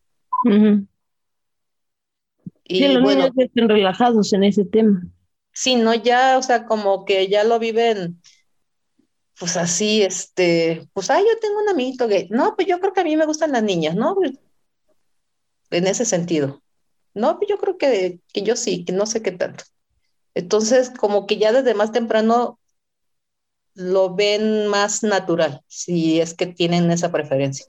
Y los bueno, niños estén relajados en ese tema. Sí, no, ya, o sea, como que ya lo viven, pues así, este, pues, ah, yo tengo un amiguito gay. No, pues yo creo que a mí me gustan las niñas, ¿no? En ese sentido. No, pues yo creo que, que yo sí, que no sé qué tanto. Entonces, como que ya desde más temprano lo ven más natural, si es que tienen esa preferencia.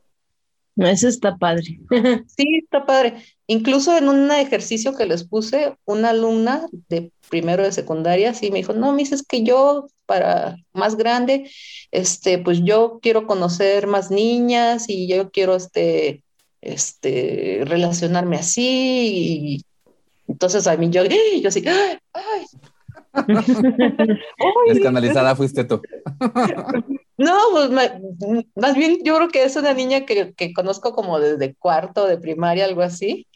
Eso está padre. [LAUGHS] sí, está padre. Incluso en un ejercicio que les puse, una alumna de primero de secundaria sí me dijo, no, me dices que yo para más grande, este, pues yo quiero conocer más niñas y yo quiero este, este, relacionarme así. Y entonces a mí yo, [GASPS] yo así, ¡ay! [LAUGHS] [LAUGHS] Escandalizada fuiste tú. No, pues más bien yo creo que es una niña que, que, conozco como desde cuarto de primaria, algo así.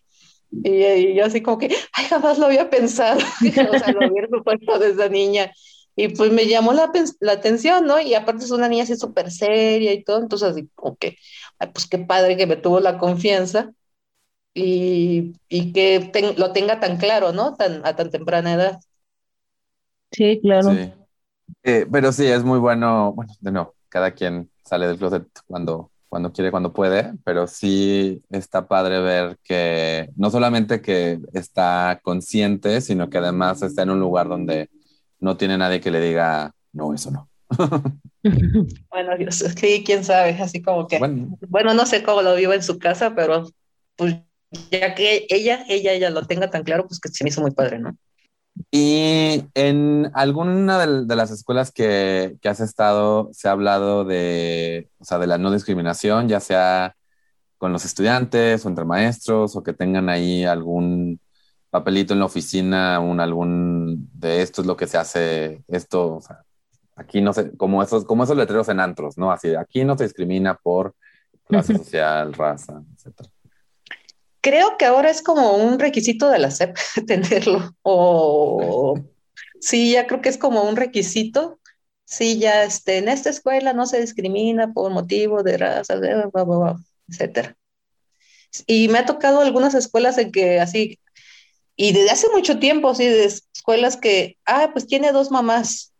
Y, yo así como que, ay, jamás lo había pensado. [LAUGHS] o sea, lo había supuesto desde niña. Y pues me llamó la, la, atención, ¿no? Y aparte es una niña así súper seria y todo. Entonces así como que, ay, pues qué padre que me tuvo la confianza. Y, y que lo tenga tan claro, ¿no? Tan, a tan temprana edad. Sí, claro. Eh, pero sí, es muy bueno, bueno, de no, cada quien sale del closet cuando, cuando quiere, cuando puede, pero sí está padre ver que no solamente que está consciente, sino que además está en un lugar donde no tiene nadie que le diga, no, eso no. [LAUGHS] bueno, Dios, sí, quién sabe, así como que, bueno, bueno no sé cómo lo vivo en su casa, pero pues ya que ella, ella, ella lo tenga tan claro, pues que se me hizo muy padre, ¿no? Y en alguna de, las escuelas que, has estado, se ha hablado de, o sea, de la no discriminación, ya sea con los estudiantes o entre maestros, o que tengan ahí algún papelito en la oficina, un algún de esto es lo que se hace, esto, o sea, aquí no sé, como esos, como esos letreros en antros, ¿no? Así, aquí no se discrimina por clase social, raza, etcétera. Creo que ahora es como un requisito de la SEP [LAUGHS] tenerlo. O sí, ya creo que es como un requisito. Sí, ya este, en esta escuela no se discrimina por motivo de raza, etcétera. Y me ha tocado algunas escuelas en que así, y desde hace mucho tiempo, sí, de escuelas que, ah, pues tiene dos mamás.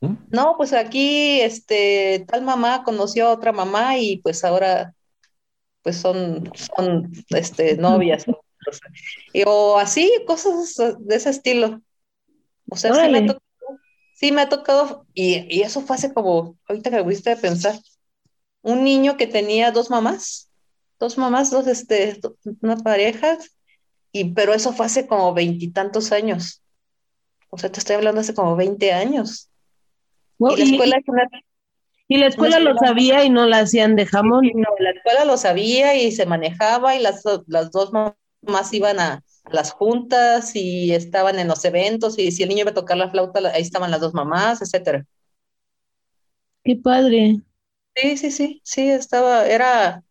¿Mm? No, pues aquí, este, tal mamá conoció a otra mamá y pues ahora pues son, son este, novias. o así, cosas de ese estilo. O sea, sí me, ha tocado, sí me, ha tocado, y, y, eso fue hace como, ahorita que me a pensar, un niño que tenía dos mamás, dos mamás, dos, este, una pareja, y, pero eso fue hace como veintitantos años. O sea, te estoy hablando hace como veinte años. y la escuela y la escuela lo sabía y no la hacían de jamón. no, la escuela lo sabía y se manejaba y las, las dos mamás iban a, las juntas y estaban en los eventos y si el niño iba a tocar la flauta, ahí estaban las dos mamás, etcétera. Qué padre. Sí, sí, sí, sí, estaba, era...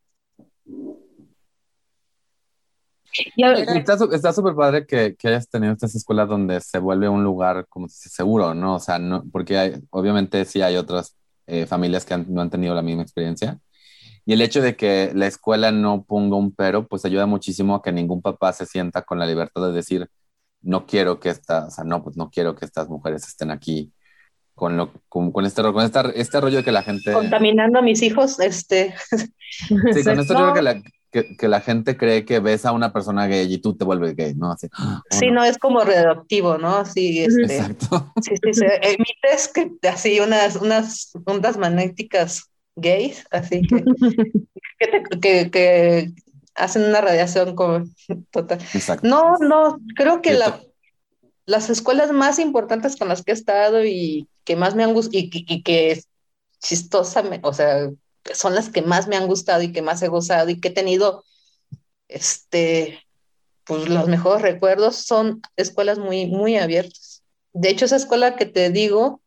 Está súper padre que, que, hayas tenido estas escuelas donde se vuelve un lugar como seguro, ¿no? O sea, no, porque hay, obviamente sí hay otras eh, familias que no han tenido la misma experiencia. Y el hecho de que la escuela no ponga un pero, pues ayuda muchísimo a que ningún papá se sienta con la libertad de decir, no quiero que estas, o sea, no, pues no quiero que estas mujeres estén aquí con, lo, con, con este, con esta, este rollo de que la gente... Contaminando a mis hijos, este... Sí, con [LAUGHS] este rollo que la, que, que, la gente cree que ves a una persona gay y tú te vuelves gay, ¿no? Así, sí, no. es como reductivo, ¿no? Sí, este, Exacto. Sí, sí. Emites que así unas, unas ondas magnéticas gays, así que, que, que, que, hacen una radiación total. Exacto. No, no, creo que la, las escuelas más importantes con las que he estado y que más me han gustado y, y, que chistosa, o sea, son las que más me han gustado y que más he gozado y que he tenido, este, pues los mejores recuerdos son escuelas muy, muy abiertas. De hecho, esa escuela que te digo,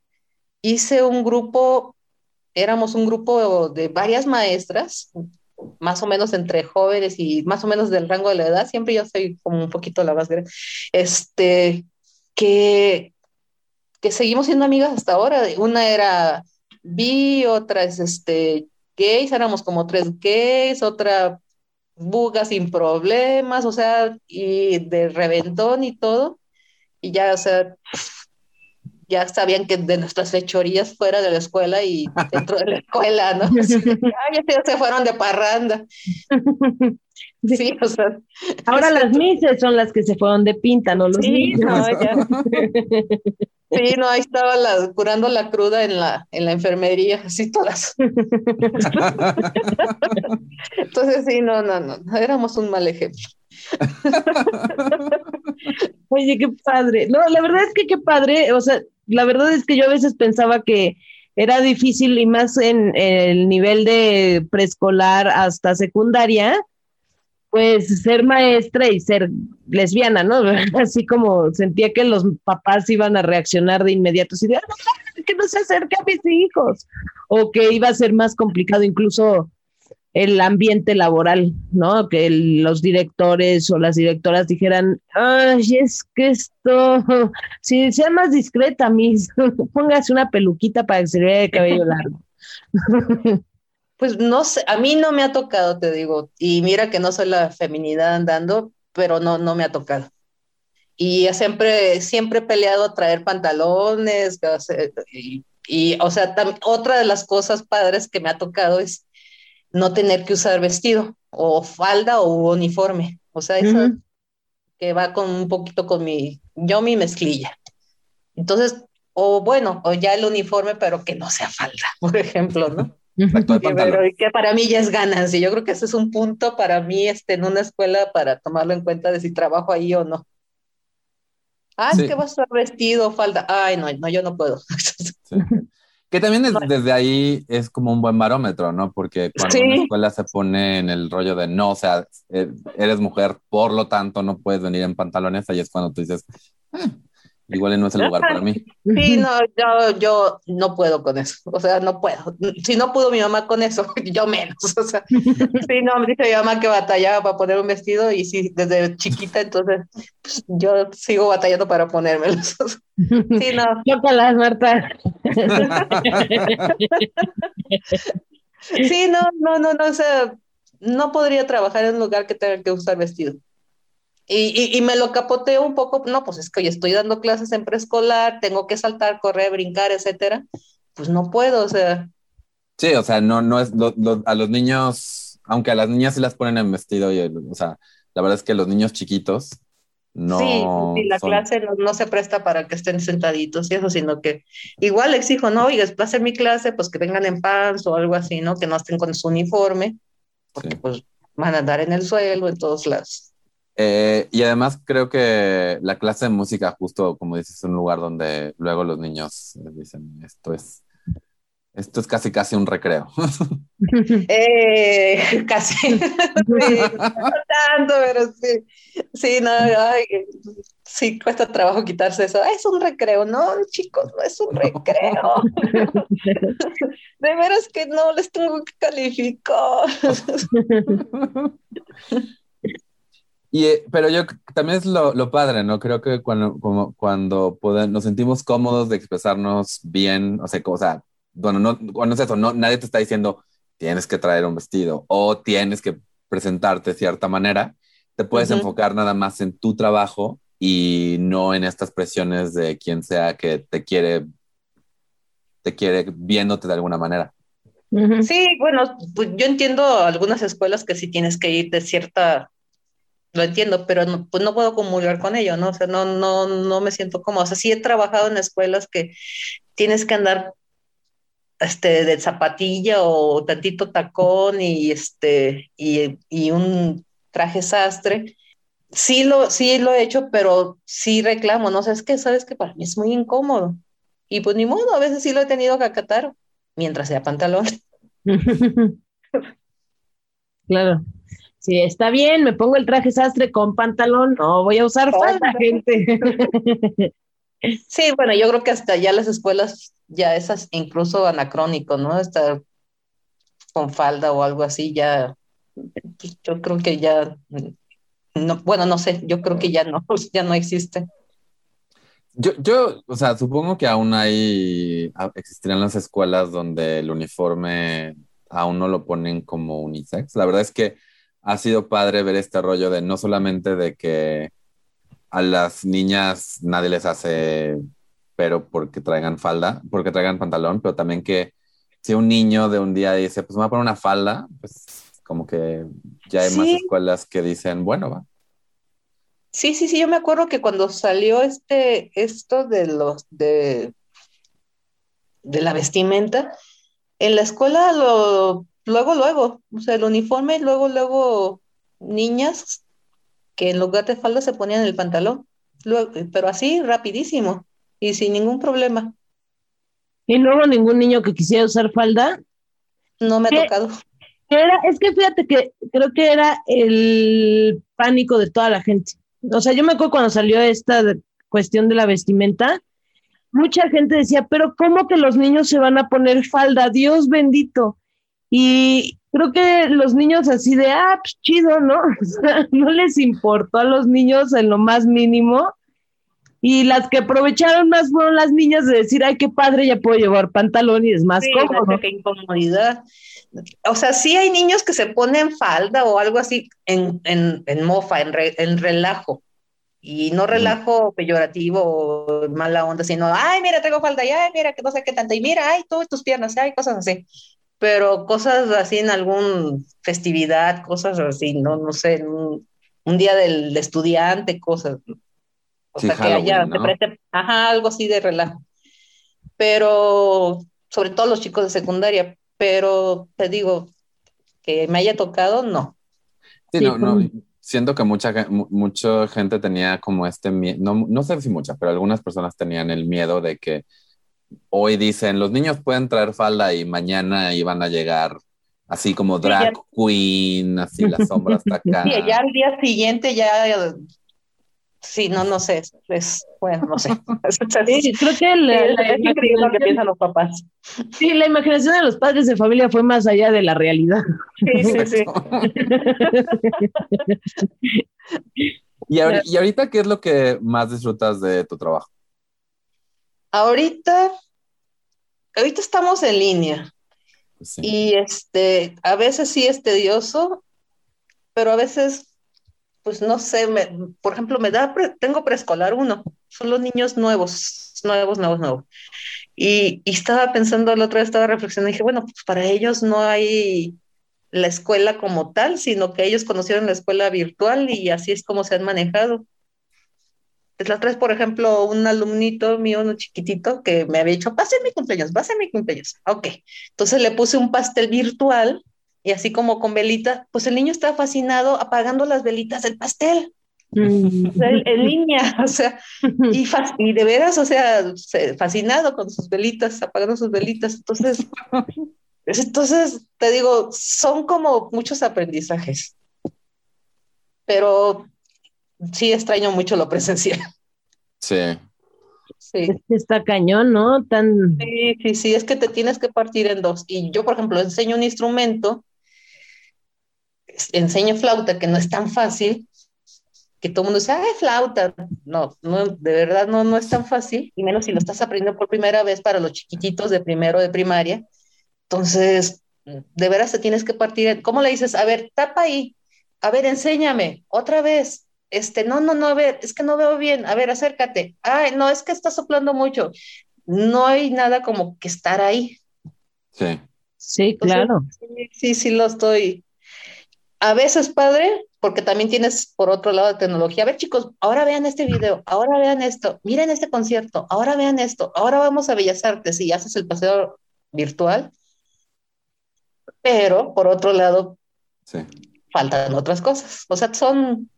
hice un grupo, éramos un grupo de varias maestras, más o menos entre jóvenes y más o menos del rango de la edad, siempre yo soy como un poquito la más grande, este, que, que seguimos siendo amigas hasta ahora. Una era bi, otra es este, gays, éramos como tres gays, otra buga sin problemas, o sea, y de reventón y todo. Y ya, o sea, ya sabían que de nuestras fechorías fuera de la escuela y dentro de la escuela, ¿no? [LAUGHS] ya se fueron de parranda. Sí, o sea. Ahora las mises son las que se fueron de pinta, no los sí, No, ya. [LAUGHS] Sí, no, ahí estaba la, curando la cruda en la, en la enfermería, así todas. Entonces, sí, no, no, no, éramos un mal ejemplo. Oye, qué padre. No, la verdad es que qué padre, o sea, la verdad es que yo a veces pensaba que era difícil y más en el nivel de preescolar hasta secundaria, pues ser maestra y ser lesbiana, ¿no? [LAUGHS] Así como sentía que los papás iban a reaccionar de inmediato, así de, ah, que no se acerque a mis hijos, o que iba a ser más complicado incluso el ambiente laboral, ¿no? Que los directores o las directoras dijeran, ay, es que esto, [LAUGHS] si sea más discreta, mis, [LAUGHS] póngase una peluquita para que se vea de cabello largo. Pues no sé, a mí no me ha tocado, te digo, y mira que no soy la feminidad andando, pero no, no me ha tocado. Y siempre, siempre he peleado a traer pantalones, y, o sea, otra de las cosas padres que me ha tocado es no tener que usar vestido, o falda o uniforme, o sea, eso que va con un poquito con mi, yo mi mezclilla. Entonces, o bueno, o ya el uniforme, pero que no sea falda, [LAUGHS] por ejemplo, ¿no? Pero que para mí ya es ganas y yo creo que ese es un punto para mí este, en una escuela para tomarlo en cuenta de si trabajo ahí o no. Ah, es que vas a estar vestido, falda. Ay, no, no, yo no puedo. [LAUGHS] Que también desde ahí es como un buen barómetro, ¿no? Porque cuando una escuela se pone en el rollo de no, o sea, e-, eres mujer, por lo tanto no puedes venir en pantalones, ahí es cuando tú dices, ah, Igual no es el lugar para mí. Sí, no, yo, yo no puedo con eso. O sea, no puedo. Si no pudo mi mamá con eso, [LAUGHS] yo menos. O sea, [LAUGHS] sí, no, me dice mi mamá que batallaba para poner un vestido y sí, desde chiquita, entonces pues, yo sigo batallando para ponérmelos. [LAUGHS] Sí, no. las Marta. Sí, no, no, no, no, o sea, no podría trabajar en un lugar que tenga que usar vestido. Y, y, me lo capoteo un poco, no, pues es que hoy estoy dando clases en preescolar, tengo que saltar, correr, brincar, etcétera, pues no puedo, o sea. Sí, o sea, no, no es, a los niños, aunque a las niñas sí las ponen en vestido, y, o sea, la verdad es que los niños chiquitos no. Sí, la clase no, se presta para que estén sentaditos y eso, sino que igual exijo, no, oiga, va a ser mi clase, pues que vengan en pants o algo así, ¿no? Que no estén con su uniforme, porque pues van a andar en el suelo, en todos lados. Eh, y además creo que la clase de música, justo como dices, es un lugar donde luego los niños dicen, esto es, Esto es casi, casi un recreo. [LAUGHS] eh, [LAUGHS] casi. sí, no tanto, pero sí. Sí, no, ay, sí, cuesta trabajo quitarse eso. es un recreo. No, chicos, no es un recreo. [LAUGHS] De veras que no les tengo que calificar. Y, eh, pero yo también es lo, lo, padre, ¿no? Creo que cuando, como, cuando nos sentimos cómodos de expresarnos bien, o sea, o sea bueno, no, no es eso, no, nadie te está diciendo tienes que traer un vestido o tienes que presentarte de cierta manera, te puedes enfocar nada más en tu trabajo y no en estas presiones de quien sea que te quiere, te quiere viéndote de alguna manera. Sí, bueno, pues yo entiendo algunas escuelas que sí tienes que ir de cierta lo entiendo, pero no, pues no puedo comulgar con ello, ¿no? O sea, no, no, no me siento cómoda. O sea, sí he trabajado en escuelas que tienes que andar este, de zapatilla o tantito tacón y, este, y, y un traje sastre. Sí lo, sí lo he hecho, pero sí reclamo, ¿no? O sea, es que sabes que para mí es muy incómodo. Y pues ni modo, a veces sí lo he tenido que acatar mientras sea pantalón. [LAUGHS] claro. Sí, está bien, me pongo el traje sastre con pantalón, no voy a usar falda, gente. Sí, bueno, yo creo que hasta ya las escuelas, ya esas incluso anacrónico, ¿no? Estar con falda o algo así, ya, yo creo que ya, no, bueno, no sé, yo creo que ya no, [LAUGHS] ya no existe. Yo, yo, o sea, supongo que aún hay, existirían las escuelas donde el uniforme aún no lo ponen como unisex. La verdad es que ha sido padre ver este rollo de no solamente de que a las niñas nadie les hace pero porque traigan falda, porque traigan pantalón, pero también que si un niño de un día dice, pues me voy a poner una falda, pues como que ya hay más escuelas que dicen, bueno, va. Sí, sí, sí, yo me acuerdo que cuando salió este, esto de los, de, de la vestimenta, en la escuela lo luego, luego, o sea, el uniforme, y luego, luego, niñas que en lugar de falda se ponían el pantalón, luego, pero así, rapidísimo y sin ningún problema. ¿Y luego ningún niño que quisiera usar falda? No me ha tocado. Era, es que fíjate que creo que era el pánico de toda la gente. O sea, yo me acuerdo cuando salió esta cuestión de la vestimenta, mucha gente decía, pero ¿cómo que los niños se van a poner falda? Dios bendito. Y creo que los niños así de, ah, pues chido, ¿no? [LAUGHS] O sea, no les importó a los niños en lo más mínimo. Y las que aprovecharon más fueron las niñas de decir, ay, qué padre, ya puedo llevar pantalón y es más cómodo. Qué incomodidad. O sea, sí hay niños que se ponen falda o algo así en, en, en mofa, en, en relajo. Y no relajo peyorativo o mala onda, sino, ay, mira, tengo falda, y ay, mira, que no sé qué tanto, y mira, ay, tú, tus piernas, ay, cosas así pero cosas así en algún festividad, cosas así, no, no sé, un, un día del estudiante, cosas. O sea, que haya, ajá, algo así de relajo. Pero, sobre todo los chicos de secundaria, pero te digo, que me haya tocado, no. Sí, no, no, siento que mucha, mucha gente tenía como este miedo, no, no sé si mucha, pero algunas personas tenían el miedo de que hoy dicen, los niños pueden traer falda y mañana iban a llegar así como drag queen, así la sombra hasta [LAUGHS] acá. Sí, ya al día siguiente ya, sí, no, no sé, es, bueno, no sé. [LAUGHS] [LAUGHS] Sí, creo que la, es increíble lo que piensan los papás. Sí, la imaginación de los padres de familia fue más allá de la realidad. Sí, sí, sí. y, y ahorita, ¿qué es lo que más disfrutas de tu trabajo? Ahorita, ahorita estamos en línea. Pues y este, a veces sí es tedioso, pero a veces, pues no sé, por ejemplo, me da, tengo preescolar uno, son los niños nuevos, nuevos, nuevos, nuevos. Y, y estaba pensando, la otra vez estaba reflexionando, y dije, bueno, pues para ellos no hay la escuela como tal, sino que ellos conocieron la escuela virtual y así es como se han manejado la otra vez, por ejemplo, un alumnito mío, uno chiquitito, que me había dicho, pase mi cumpleaños, pase mi cumpleaños. Ok, entonces le puse un pastel virtual y así como con velita, pues el niño estaba fascinado apagando las velitas del pastel. Mm. en, línea, [LAUGHS] o sea, y, [LAUGHS] y, de veras, o sea, fascinado con sus velitas, apagando sus velitas. Entonces, [LAUGHS] entonces, te digo, son como muchos aprendizajes, pero sí extraño mucho lo presencial. Sí. Sí. está cañón, ¿no? Tan... Sí, sí, sí, es que te tienes que partir en dos. Y yo, por ejemplo, enseño un instrumento, enseño flauta, que no es tan fácil, que todo el mundo dice, ay, flauta. No, no, de verdad no, no es tan fácil, y menos si lo estás aprendiendo por primera vez para los chiquititos de primero de primaria. Entonces, de veras te tienes que partir. ¿Cómo le dices? A ver, tapa ahí. A ver, enséñame. Otra vez. Este, no, no, no, a ver, es que no veo bien. A ver, acércate. Ay, no, es que está soplando mucho. No hay nada como que estar ahí. Sí. Sí, claro. sí, sí, sí, lo estoy. A veces, padre, porque también tienes por otro lado de tecnología. A ver, chicos, ahora vean este video, ahora vean esto, miren este concierto, ahora vean esto, ahora vamos a Bellas Artes y haces el paseo virtual. Pero por otro lado, faltan otras cosas. O sea, son.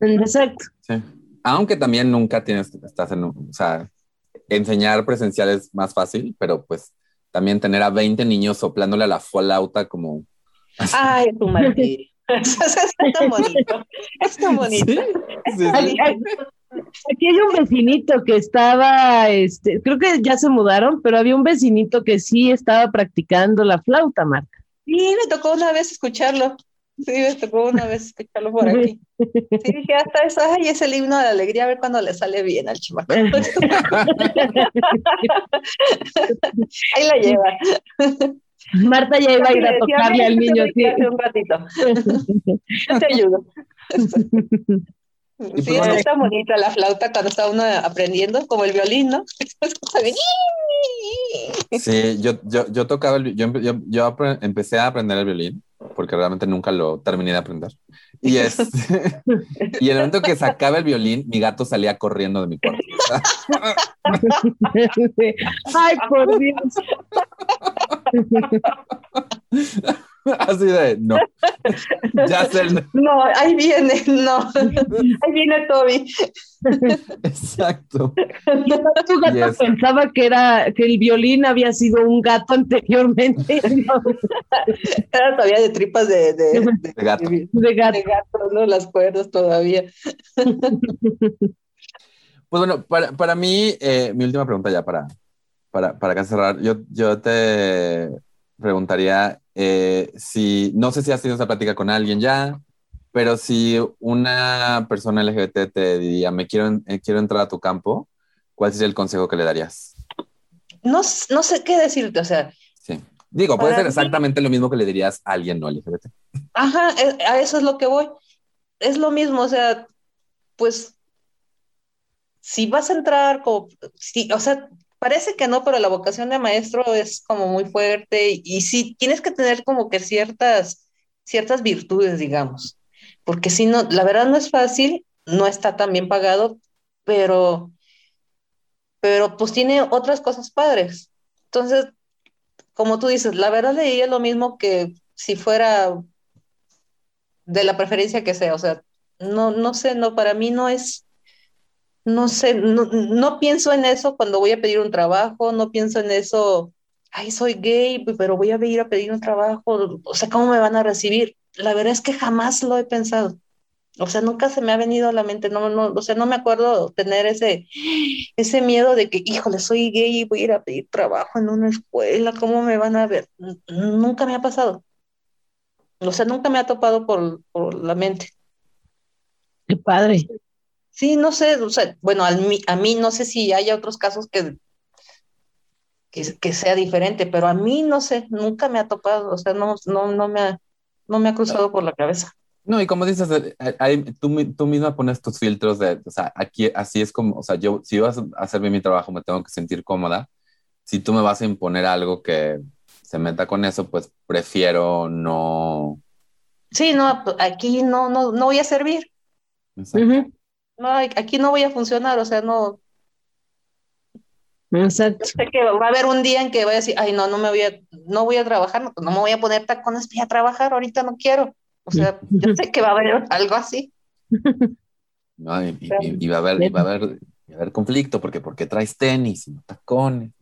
Exacto. Sí. Aunque también nunca tienes, estás en, o sea, enseñar presencial es más fácil, pero pues también tener a 20 niños soplándole a la flauta como. Ay, tu madre. [LAUGHS] es tan bonito. Es tan bonito. Aquí hay un vecinito que estaba, este, creo que ya se mudaron, pero había un vecinito que sí estaba practicando la flauta, Marca. Sí, me tocó una vez escucharlo. Sí, me tocó una vez escucharlo por aquí. [LAUGHS] Sí, dije, hasta eso, ay, es el himno de la alegría, a ver cuándo le sale bien al chimaco. [LAUGHS] ahí la lleva. Marta ya iba a ir a tocarle al niño, sí. un ratito. te ayudo. Sí, pues está bonita la flauta cuando está uno aprendiendo, como el violín, ¿no? Sí, yo, yo, yo tocaba, el, yo, yo, yo, empecé a aprender el violín porque realmente nunca lo terminé de aprender. Y, [LAUGHS] es, [LAUGHS] y en el momento que sacaba el violín, mi gato salía corriendo de mi cuarto. [LAUGHS] Ay, por Dios. [LAUGHS] Así de, no. [LAUGHS] Ya sé. No, ahí viene, no. Ahí viene Toby. [LAUGHS] Exacto. tu gato pensaba que era que el violín había sido un gato anteriormente. Era todavía de tripas de, de, gato. De, gato. ¿no? Las cuerdas todavía. Pues bueno, para, para mí, eh, mi última pregunta ya para, para, para cerrar. Yo, yo te preguntaría eh, si, no sé si has tenido esa plática con alguien ya, pero si una persona LGBT te diría, me quiero, eh, quiero entrar a tu campo, ¿cuál sería el consejo que le darías? No, no sé qué decirte, o sea. Sí. Digo, puede ser exactamente lo mismo que le dirías a alguien no LGBT. Ajá, e, a eso es lo que voy. Es lo mismo, o sea, pues, si vas a entrar, como, si, o sea, parece que no, pero la vocación de maestro es como muy fuerte y, sí, tienes que tener como que ciertas, ciertas virtudes, digamos, porque si no, la verdad no es fácil, no está tan bien pagado, pero, pero pues tiene otras cosas padres. Entonces, como tú dices, la verdad leía lo mismo que si fuera de la preferencia que sea, o sea, no, no sé, no, para mí no es, no sé, no, pienso en eso cuando voy a pedir un trabajo, no pienso en eso, ay, soy gay, pero voy a ir a pedir un trabajo, o sea, ¿cómo me van a recibir? La verdad es que jamás lo he pensado. O sea, nunca se me ha venido a la mente, no, no, o sea, no me acuerdo tener ese, ese miedo de que, híjole, soy gay y voy a ir a pedir trabajo en una escuela, ¿cómo me van a ver? Nunca me ha pasado. O sea, nunca me ha topado por, por la mente. Qué padre. Sí, no sé, o sea, bueno, a mí, a mí no sé si haya otros casos que, que, sea diferente, pero a mí no sé, nunca me ha topado, o sea, no, no, no, me, ha, no me ha cruzado por la cabeza. No, y como dices, eh, tú, tú misma pones tus filtros de, o sea, aquí así es como, o sea, yo, si vas a hacer bien mi trabajo, me tengo que sentir cómoda. Si tú me vas a imponer algo que se meta con eso, pues prefiero no. Sí, no, aquí no, no, no voy a servir. Exacto no, aquí no voy a funcionar, o sea, no. Exacto. Sé que va a haber un día en que voy a decir, ay, no, no me voy a, no voy a trabajar, no, no me voy a poner tacones para a trabajar, ahorita no quiero. O sea, [LAUGHS] yo sé que va a haber algo así. [LAUGHS] y, va a haber, va a haber, haber conflicto porque porque traes tenis y tacones.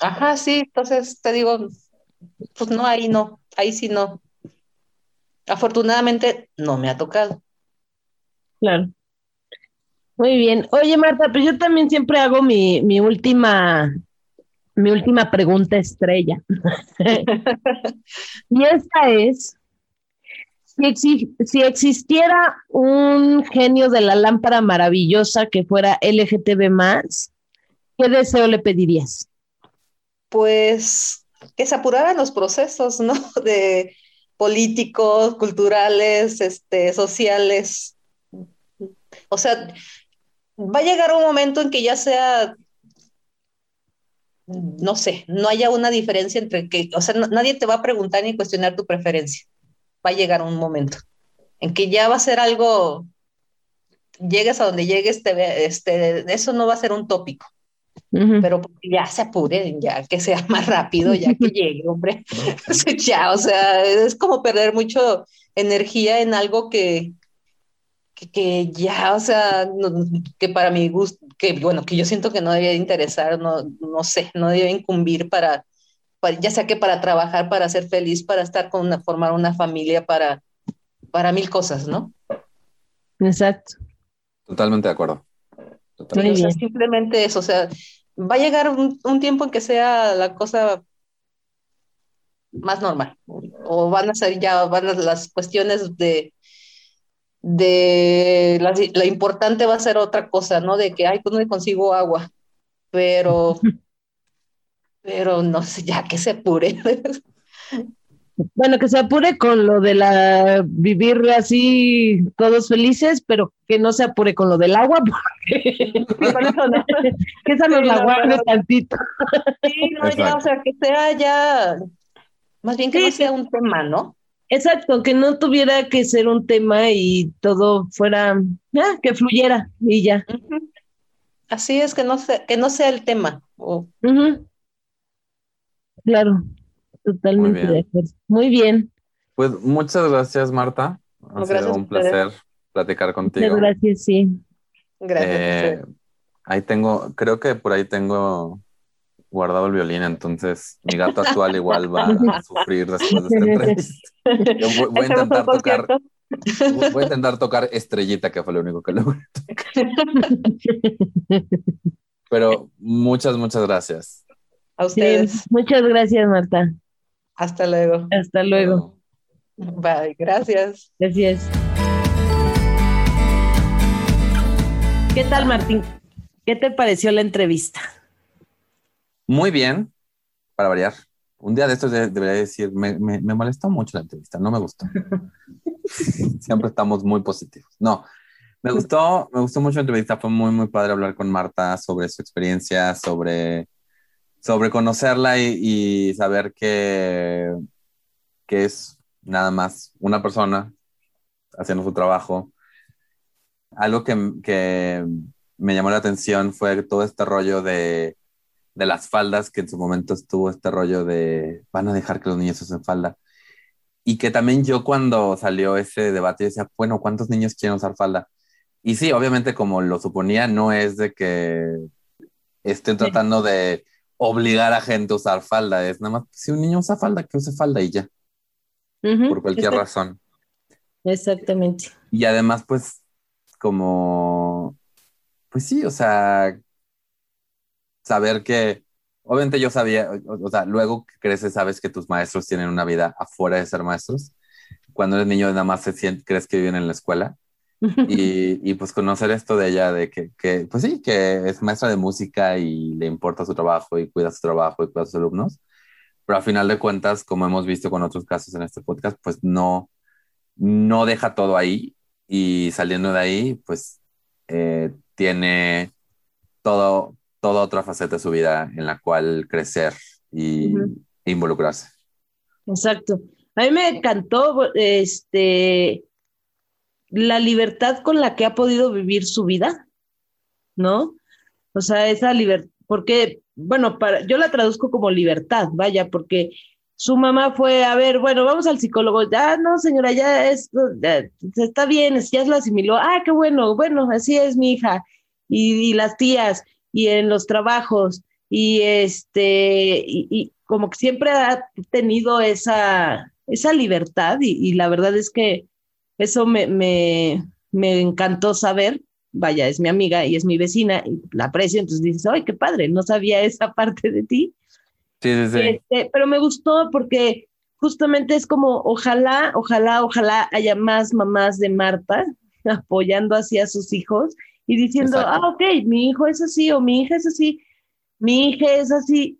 Ajá, sí, entonces te digo, pues no, ahí no, ahí sí no. Afortunadamente no me ha tocado. Claro. Muy bien. Oye, Marta, pues yo también siempre hago mi, mi última, mi última pregunta estrella. [LAUGHS] y esta es, si, si, existiera un genio de la lámpara maravillosa que fuera LGTB más, ¿qué deseo le pedirías? Pues que se apuraran los procesos, ¿no? [LAUGHS] De políticos, culturales, este, sociales. O sea, va a llegar un momento en que ya sea, no sé, no haya una diferencia entre que, o sea, nadie te va a preguntar ni cuestionar tu preferencia. Va a llegar un momento en que ya va a ser algo, llegues a donde llegues, te, este, eso no va a ser un tópico. Pero ya se apuren, ya que sea más rápido, ya que [LAUGHS] llegue, hombre. [LAUGHS] ya, o sea, es como perder mucho energía en algo que, que, ya, o sea, que para mi gusto, que bueno, que yo siento que no debía interesar, no, no sé, no debía incumbir para, ya sea que para trabajar, para ser feliz, para estar con una, formar una familia, para, para mil cosas, ¿no? Exacto. Totalmente de acuerdo. simplemente eso, o sea, va a llegar un, un, tiempo en que sea la cosa más normal, o van a ser ya, van a las cuestiones de de la, importante va a ser otra cosa, ¿no? De que, ay, pues no consigo agua, pero, [LAUGHS] pero no sé, ya que se apure. [LAUGHS] Bueno, que se apure con lo de la vivir así todos felices, pero que no se apure con lo del agua, [LAUGHS] porque que esa nos la guarde tantito. Sí, no, ya, o sea, que sea ya, más bien que no sea un tema, ¿no? Exacto, que no tuviera que ser un tema y todo fuera, ah, que fluyera y ya. Así es, que no, sea, que no sea el tema. Claro, totalmente de acuerdo. Muy bien. Pues muchas gracias, Marta. Ha sido un placer platicar contigo. Muchas gracias, sí. Gracias. Eh, ahí tengo, creo que por ahí tengo guardado el violín, entonces mi gato actual igual va a [LAUGHS] sufrir después de esta entrevista. voy, a intentar tocar. Voy a intentar tocar Estrellita, que fue lo único que logré Pero muchas, muchas gracias. A ustedes. muchas gracias, Marta. Hasta luego. Hasta luego. Bye, gracias. Gracias. ¿Qué tal, Martín? ¿Qué te pareció la entrevista? Muy bien, para variar. Un día de estos debería decir, me, me, molestó mucho la entrevista, no me gustó. [LAUGHS] Siempre estamos muy positivos. No, me gustó, me gustó mucho la entrevista, fue muy, muy padre hablar con Marta sobre su experiencia, sobre, sobre conocerla y, saber que, que es nada más una persona haciendo su trabajo. Algo que, que me llamó la atención fue todo este rollo de de las faldas, que en su momento estuvo este rollo de van a dejar que los niños usen falda. Y que también yo cuando salió ese debate decía, bueno, ¿cuántos niños quieren usar falda? Y sí, obviamente como lo suponía, no es de que estén tratando de obligar a gente a usar falda, es nada más, si un niño usa falda, que use falda y ya, por cualquier razón. Exactamente. Y además, pues, como, pues sí, o sea, saber que, obviamente yo sabía, o, sea, luego que creces sabes que tus maestros tienen una vida afuera de ser maestros. Cuando eres niño nada más se siente, crees que viven en la escuela. [LAUGHS] Y, y, pues conocer esto de ella, de que, que, pues sí, que es maestra de música y le importa su trabajo y cuida su trabajo y cuida a sus alumnos, pero a final de cuentas, como hemos visto con otros casos en este podcast, pues no, no deja todo ahí y saliendo de ahí, pues eh, tiene todo, toda otra faceta de su vida en la cual crecer y involucrarse. Exacto. A mí me encantó este, la libertad con la que ha podido vivir su vida, ¿no? O sea, esa libertad, porque, bueno, para, yo la traduzco como libertad, vaya, porque su mamá fue, a ver, bueno, vamos al psicólogo. Ya, no, señora, ya esto está bien, ya lo asimiló. Ah, qué bueno, bueno, así es mi hija. Y, las tías, y en los trabajos, y este, y, como que siempre ha tenido esa, esa libertad, y, la verdad es que eso me, me, me encantó saber. Vaya, es mi amiga y es mi vecina, y la aprecio, entonces dices, ay, qué padre, no sabía esa [LAUGHS] parte de ti Sí, sí, este, pero me gustó porque justamente es como, ojalá, ojalá, ojalá haya más mamás de Marta [LAUGHS] apoyando así a sus hijos y diciendo, ah, ok, mi hijo es así o mi hija es así, mi hija es así,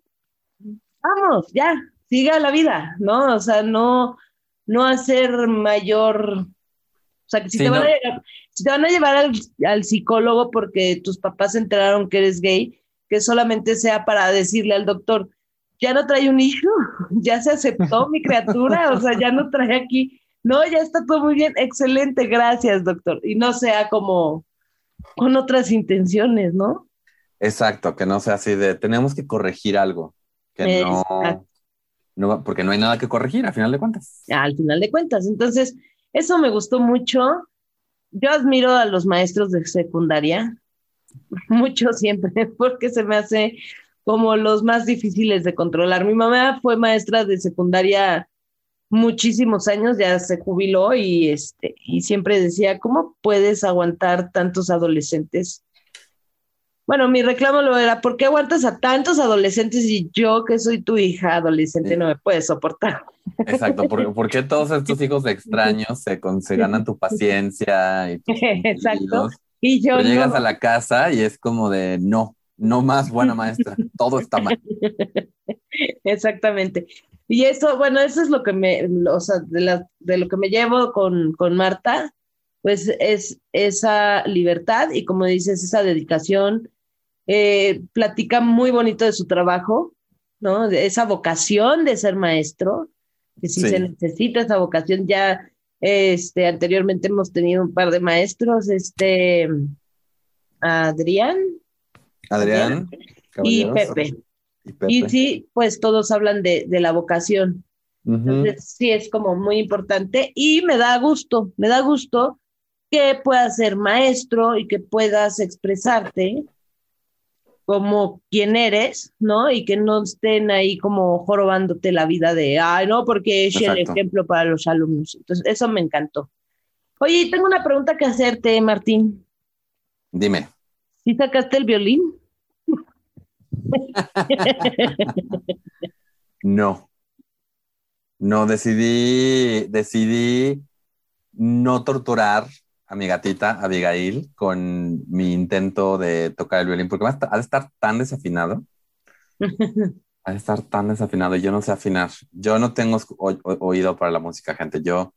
vamos, ya, siga la vida, ¿no? O sea, no, no hacer mayor, o sea, que si, te, van a, si te van a llevar al, al psicólogo porque tus papás se enteraron que eres gay, que solamente sea para decirle al doctor, ya no trae un hijo, [LAUGHS] ya se aceptó mi criatura, o sea, ya no trae aquí, no, ya está todo muy bien, excelente, gracias, doctor. Y no sea como con otras intenciones, ¿no? Exacto, que no sea así de, tenemos que corregir algo, que no, no, porque no hay nada que corregir, al final de cuentas. Al final de cuentas, entonces, eso me gustó mucho. Yo admiro a los maestros de secundaria, [LAUGHS] mucho siempre, [LAUGHS] porque se me hace como los más difíciles de controlar. Mi mamá fue maestra de secundaria muchísimos años, ya se jubiló y, este, y siempre decía, ¿cómo puedes aguantar tantos adolescentes? Bueno, mi reclamo lo era, ¿por qué aguantas a tantos adolescentes y yo, que soy tu hija adolescente, no me puedes soportar? Exacto, ¿por, [LAUGHS] qué todos estos hijos extraños se, se ganan tu paciencia? Y [LAUGHS] Exacto. Y yo llegas a la casa y es como de, no, no más buena maestra, todo está mal. [LAUGHS] Exactamente. Y eso, bueno, eso es lo que me, o sea, de, lo que me llevo con, Marta, pues es esa libertad y como dices, esa dedicación. Eh, platica muy bonito de su trabajo, ¿no? De esa vocación de ser maestro, que si se necesita esa vocación, ya este, anteriormente hemos tenido un par de maestros, este, Adrián, Adrián. Y Pepe. Y sí, pues todos hablan de, la vocación. Entonces, sí, es como muy importante y me da gusto, me da gusto que puedas ser maestro y que puedas expresarte como quien eres, ¿no? Y que no estén ahí como jorobándote la vida de, ay, no, porque es el ejemplo para los alumnos. Entonces, eso me encantó. Oye, tengo una pregunta que hacerte, Martín. Dime. ¿Sí sacaste el violín? No. No, decidí, decidí no torturar a mi gatita Abigail con mi intento de tocar el violín, porque de estar tan desafinado. de estar tan desafinado yo no sé afinar. Yo no tengo oído para la música, gente. Yo,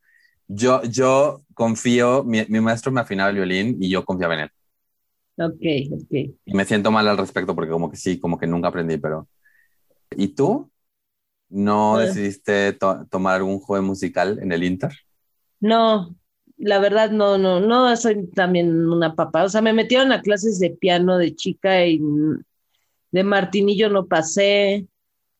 yo, yo confío, mi, mi maestro me afinaba el violín y yo confiaba en él. Ok, ok. Y me siento mal al respecto porque como que sí, como que nunca aprendí, pero... ¿Y tú? ¿No pues decidiste tomar algún juego musical en el Inter? No, la verdad no, no, no soy también una papá. O sea, me metieron a clases de piano de chica y de martinillo no pasé.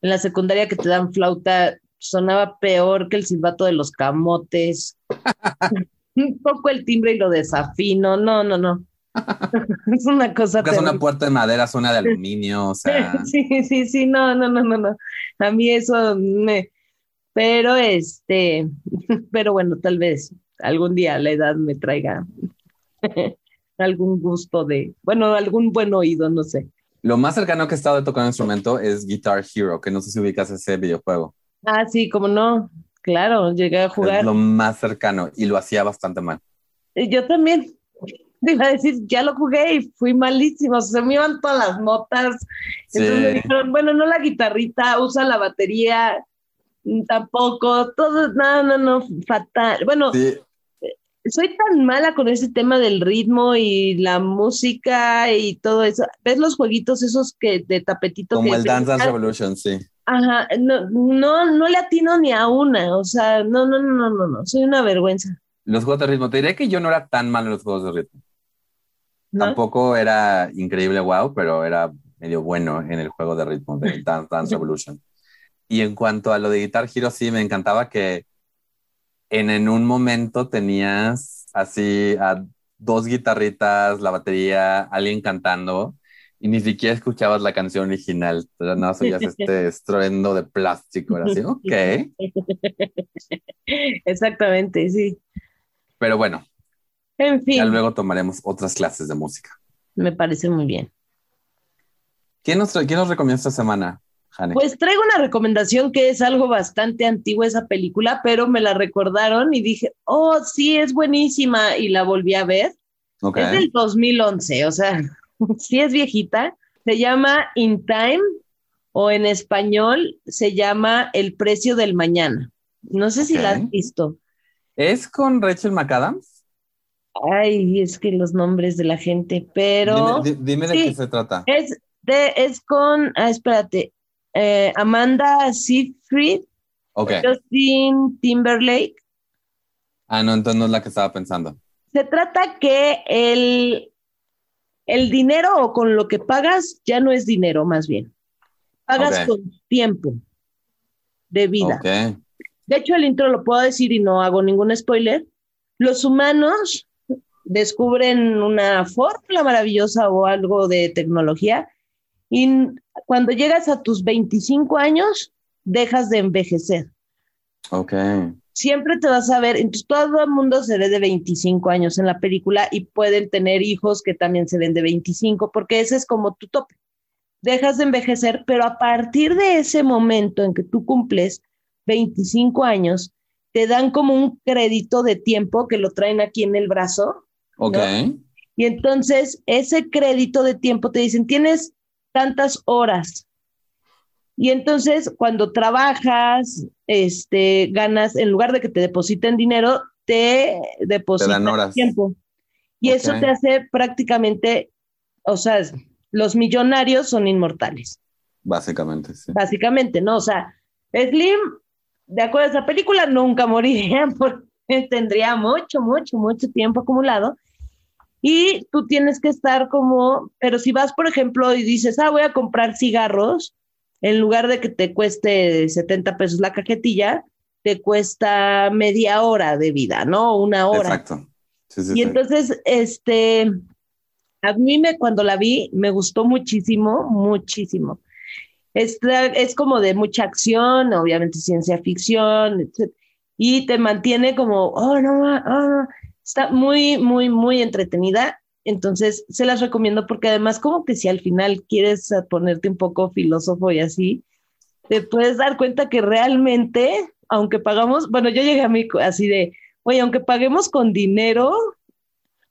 En la secundaria que te dan flauta sonaba peor que el silbato de los camotes. [LAUGHS] Un poco el timbre y lo desafino. No, no, no. [LAUGHS] es una cosa. Es una puerta de madera, una de [LAUGHS] aluminio, o sea. [LAUGHS] sí, sí, sí, no, no, no, no, no. A mí eso me. Pero este, pero bueno, tal vez algún día la edad me traiga algún gusto de, bueno, algún buen oído, no sé. Lo más cercano que he estado de tocar un instrumento es Guitar Hero, que no sé si ubicas ese videojuego. Ah, sí, como no. Claro, llegué a jugar. Es lo más cercano y lo hacía bastante mal. Yo también [LAUGHS] iba a decir, ya lo jugué y fui malísimo, se me iban todas las notas. Entonces me dijeron, bueno, no la guitarrita, usa la batería, mm, tampoco, todo, no, no, no, fatal. Bueno, eh, soy tan mala con ese tema del ritmo y la música y todo eso. ¿Ves los jueguitos esos que de tapetito? Como el Dance Dance Revolution, sí. Ajá, no, no, no le atino ni a una, o sea, no, no, no, no, no, soy una vergüenza. Los juegos de ritmo, te diré que yo no era tan malo en los juegos de ritmo. Tampoco era increíble, wow, pero era medio bueno en el juego de ritmo de [LAUGHS] Dance, Dance Revolution. Y en cuanto a lo de Guitar Hero, sí, me encantaba que en, en un momento tenías así a dos guitarritas, la batería, alguien cantando y ni siquiera escuchabas la canción original, pero no oías [LAUGHS] este estruendo de plástico, era así, [LAUGHS] ok. Exactamente, sí. Pero bueno, en fin. Ya luego tomaremos otras clases de música. Me parece muy bien. ¿Quién nos, quién nos recomienda esta semana, Jane? Pues traigo una recomendación que es algo bastante antigua esa película, pero me la recordaron y dije, oh, sí, es buenísima y la volví a ver. Es del 2011, o sea, [LAUGHS] sí es viejita. Se llama In Time o en español se llama El precio del mañana. No sé si la has visto. ¿Es con Rachel McAdams? Ay, es que los nombres de la gente, pero. Dime, de qué se trata. Es, de, es con, ah, espérate, eh, Amanda Seyfried, okay. Justin Timberlake. Ah, no, entonces no es la que estaba pensando. Se trata que el, el dinero o con lo que pagas ya no es dinero, más bien. Pagas con tiempo de vida. De hecho, el intro lo puedo decir y no hago ningún spoiler. Los humanos descubren una fórmula maravillosa o algo de tecnología y cuando llegas a tus 25 años, dejas de envejecer. Ok. Siempre te vas a ver, entonces todo el mundo se ve de 25 años en la película y pueden tener hijos que también se ven de 25, porque ese es como tu tope. Dejas de envejecer, pero a partir de ese momento en que tú cumples 25 años, te dan como un crédito de tiempo que lo traen aquí en el brazo. Ok. Y entonces ese crédito de tiempo te dicen, tienes tantas horas. Y entonces cuando trabajas, este, ganas, en lugar de que te depositen dinero, te depositan tiempo. Y eso te hace prácticamente, o sea, los millonarios son inmortales. Básicamente, sí. Básicamente, ¿no? O sea, Slim, de acuerdo a esa película, nunca moriría [LAUGHS] porque tendría mucho, mucho, mucho tiempo acumulado y tú tienes que estar como, pero si vas, por ejemplo, y dices, ah, voy a comprar cigarros, en lugar de que te cueste 70 pesos la cajetilla, te cuesta media hora de vida, ¿no? Una hora. Exacto. y entonces, este, a mí me, cuando la vi, me gustó muchísimo, muchísimo. Es, es como de mucha acción, obviamente ciencia ficción, etc. y te mantiene como, oh, no, oh, no. Está muy, muy, muy entretenida. Entonces, se las recomiendo porque además como que si al final quieres ponerte un poco filósofo y así, te puedes dar cuenta que realmente, aunque pagamos, bueno, yo llegué a mí así de, oye, aunque paguemos con dinero,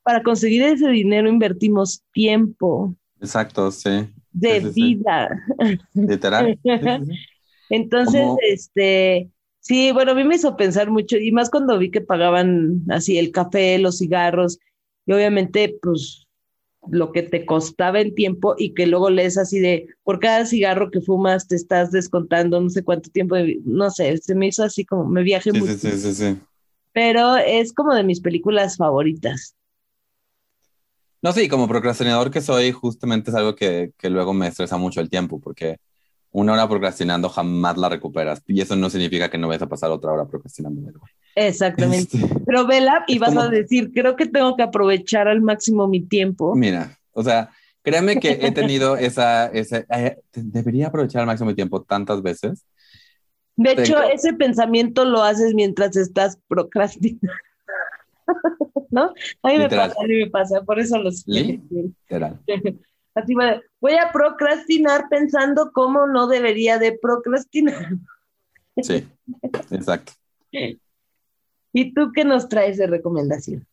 para conseguir ese dinero invertimos tiempo. Exacto, sí. De vida. Literal. [LAUGHS] Entonces, este, Sí, bueno, a mí me hizo pensar mucho y más cuando vi que pagaban así el café, los cigarros y obviamente pues lo que te costaba en tiempo y que luego lees así de por cada cigarro que fumas te estás descontando no sé cuánto tiempo, no sé, se me hizo así como me viaje mucho. Sí, sí, sí, sí. Pero es como de mis películas favoritas. No, sí, como procrastinador que soy, justamente es algo que, que luego me estresa mucho el tiempo, porque una hora procrastinando jamás la recuperas. Y eso no significa que no vayas a pasar otra hora procrastinando. Exactamente. Este, Pero vela y vas a decir, creo que tengo que aprovechar al máximo mi tiempo. Mira, o sea, créeme que he [LAUGHS] tenido esa, ese, eh, debería aprovechar al máximo mi tiempo tantas veces. De hecho, ese pensamiento lo haces mientras estás procrastinando. [LAUGHS] ¿No? A mí me pasa, a mí me pasa, por eso los... Literal. [LAUGHS] Así voy a procrastinar pensando cómo no debería de procrastinar. Sí, exacto. ¿Y tú qué nos traes de recomendación?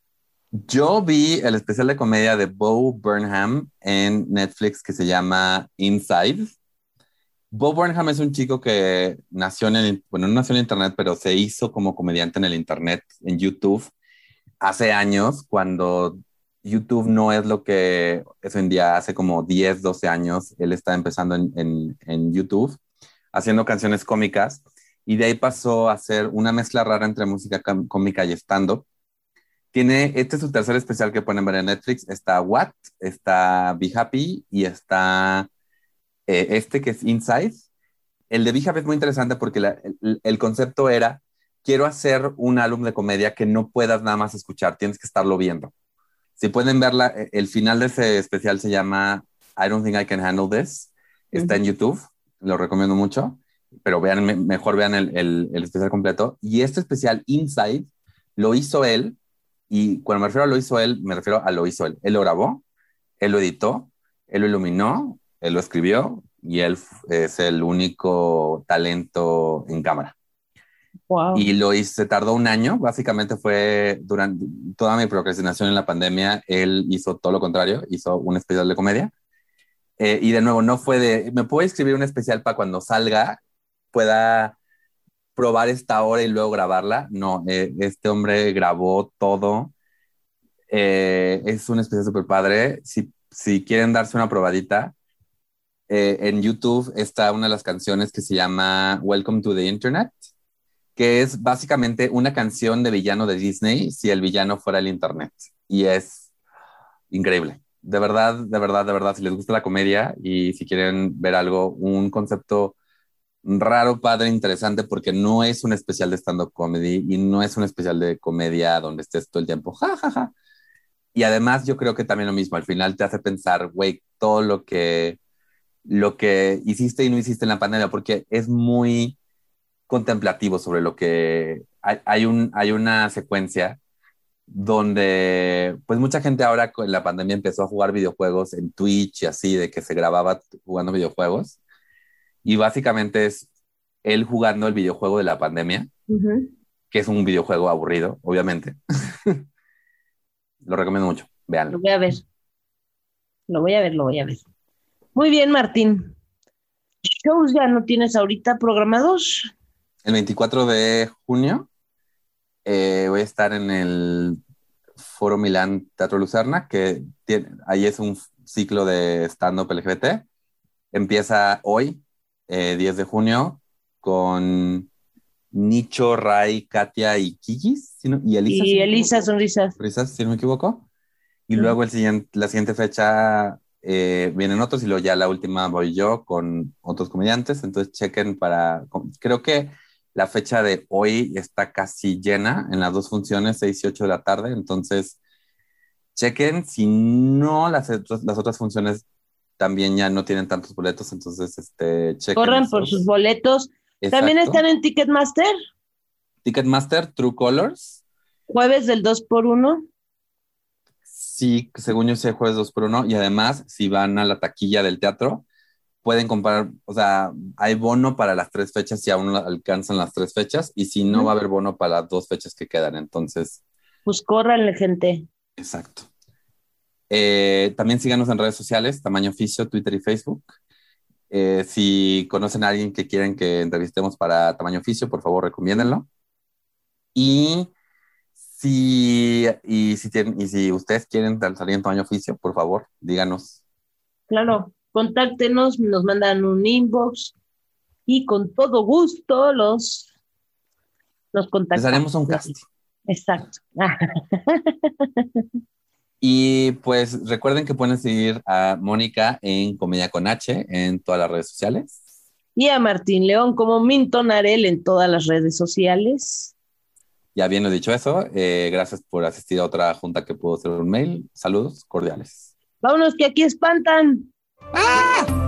Yo vi el especial de comedia de Bo Burnham en Netflix que se llama Inside. Bo Burnham es un chico que nació en el, bueno, no nació en internet, pero se hizo como comediante en el internet, en YouTube, hace años, cuando YouTube no es lo que es en día, hace como 10, 12 años, él está empezando en, en, YouTube, haciendo canciones cómicas, y de ahí pasó a hacer una mezcla rara entre música cómica y stand-up. Tiene, este es su tercer especial que pueden ver en Netflix, está What, está Be Happy y está eh, este que es Inside. el de Bijab es muy interesante porque el, concepto era, quiero hacer un álbum de comedia que no puedas nada más escuchar, tienes que estarlo viendo. Si pueden verla, e, el final de ese especial se llama I Don't Think I Can Handle This. Está en YouTube, lo recomiendo mucho, pero vean, mejor vean el, el, especial completo. Y este especial Inside lo hizo él, y cuando me refiero a lo hizo él, me refiero a lo hizo él. Él lo grabó, él lo editó, él lo iluminó, él lo escribió y él es el único talento en cámara. Y lo hice, tardó un año, básicamente fue durante toda mi procrastinación en la pandemia, él hizo todo lo contrario, hizo un especial de comedia. Eh, y de nuevo, no fue de, me puedo escribir un especial para cuando salga, pueda probar esta hora y luego grabarla. No, eh, este hombre grabó todo. Eh, es un especial súper padre. Si, si quieren darse una probadita, en YouTube está una de las canciones que se llama Welcome to the Internet que es básicamente una canción de villano de Disney si el villano fuera el Internet. Y es increíble. De verdad, de verdad, de verdad, si les gusta la comedia y si quieren ver algo, un concepto raro, padre, interesante, porque no es un especial de stand-up comedy y no es un especial de comedia donde estés todo el tiempo, ja, ja, ja. Y además yo creo que también lo mismo, al final te hace pensar, güey, todo lo que, lo que hiciste y no hiciste en la pandemia, porque es muy contemplativo sobre lo que hay, un, hay una secuencia donde pues mucha gente ahora con la pandemia empezó a jugar videojuegos en Twitch y así, de que se grababa jugando videojuegos. Y básicamente es él jugando el videojuego de la pandemia, que es un videojuego aburrido, obviamente. [LAUGHS] lo recomiendo mucho, veanlo. Lo voy a ver. Lo voy a ver, lo voy a ver. Muy bien, Martín. ¿Shows ya no tienes ahorita programados? El 24 de junio eh, voy a estar en el Foro Milán Teatro Lucerna, que ahí es un ciclo de stand-up LGBT. Empieza hoy, 10 eh, de junio, con Nicho, Ray, Katia y Kikis, y Elisa. Y Elisa Sonrisas. Sonrisas, si no me equivoco. Y luego el siguiente, la siguiente fecha eh, vienen otros y luego ya la última voy yo con otros comediantes. Entonces chequen para, creo que la fecha de hoy está casi llena en las dos funciones, 6 y 8 de la tarde. Entonces, chequen. Si no, las, las otras funciones también ya no tienen tantos boletos. Entonces, este, chequen. Corran por sus boletos. ¿También están en Ticketmaster? Ticketmaster, True Colors. Jueves del 2 por 1 Sí, según yo sé, jueves 2 por 1 Y además, si van a la taquilla del teatro, pueden comprar, o sea, hay bono para las tres fechas si aún alcanzan las tres fechas y si no va a haber bono para las dos fechas que quedan, entonces. Pues córranle, gente. Exacto. Eh, también síganos en redes sociales, Tamaño Oficio, Twitter y Facebook. Eh, si conocen a alguien que quieren que entrevistemos para Tamaño Oficio, por favor, recomiéndenlo. Y si, y si, tienen, y si ustedes quieren salir en Tamaño Oficio, por favor, díganos. Claro, contáctenos, nos mandan un inbox y con todo gusto los, los contactamos. Les haremos un casting. Exacto. [LAUGHS] y pues recuerden que pueden seguir a Mónica en Comedia con H en todas las redes sociales. Y a Martín León como Minton Arel en todas las redes sociales. Ya habiendo dicho eso, eh, gracias por asistir a otra junta que pudo hacer un mail. Saludos cordiales. Vámonos que aquí espantan. Ah!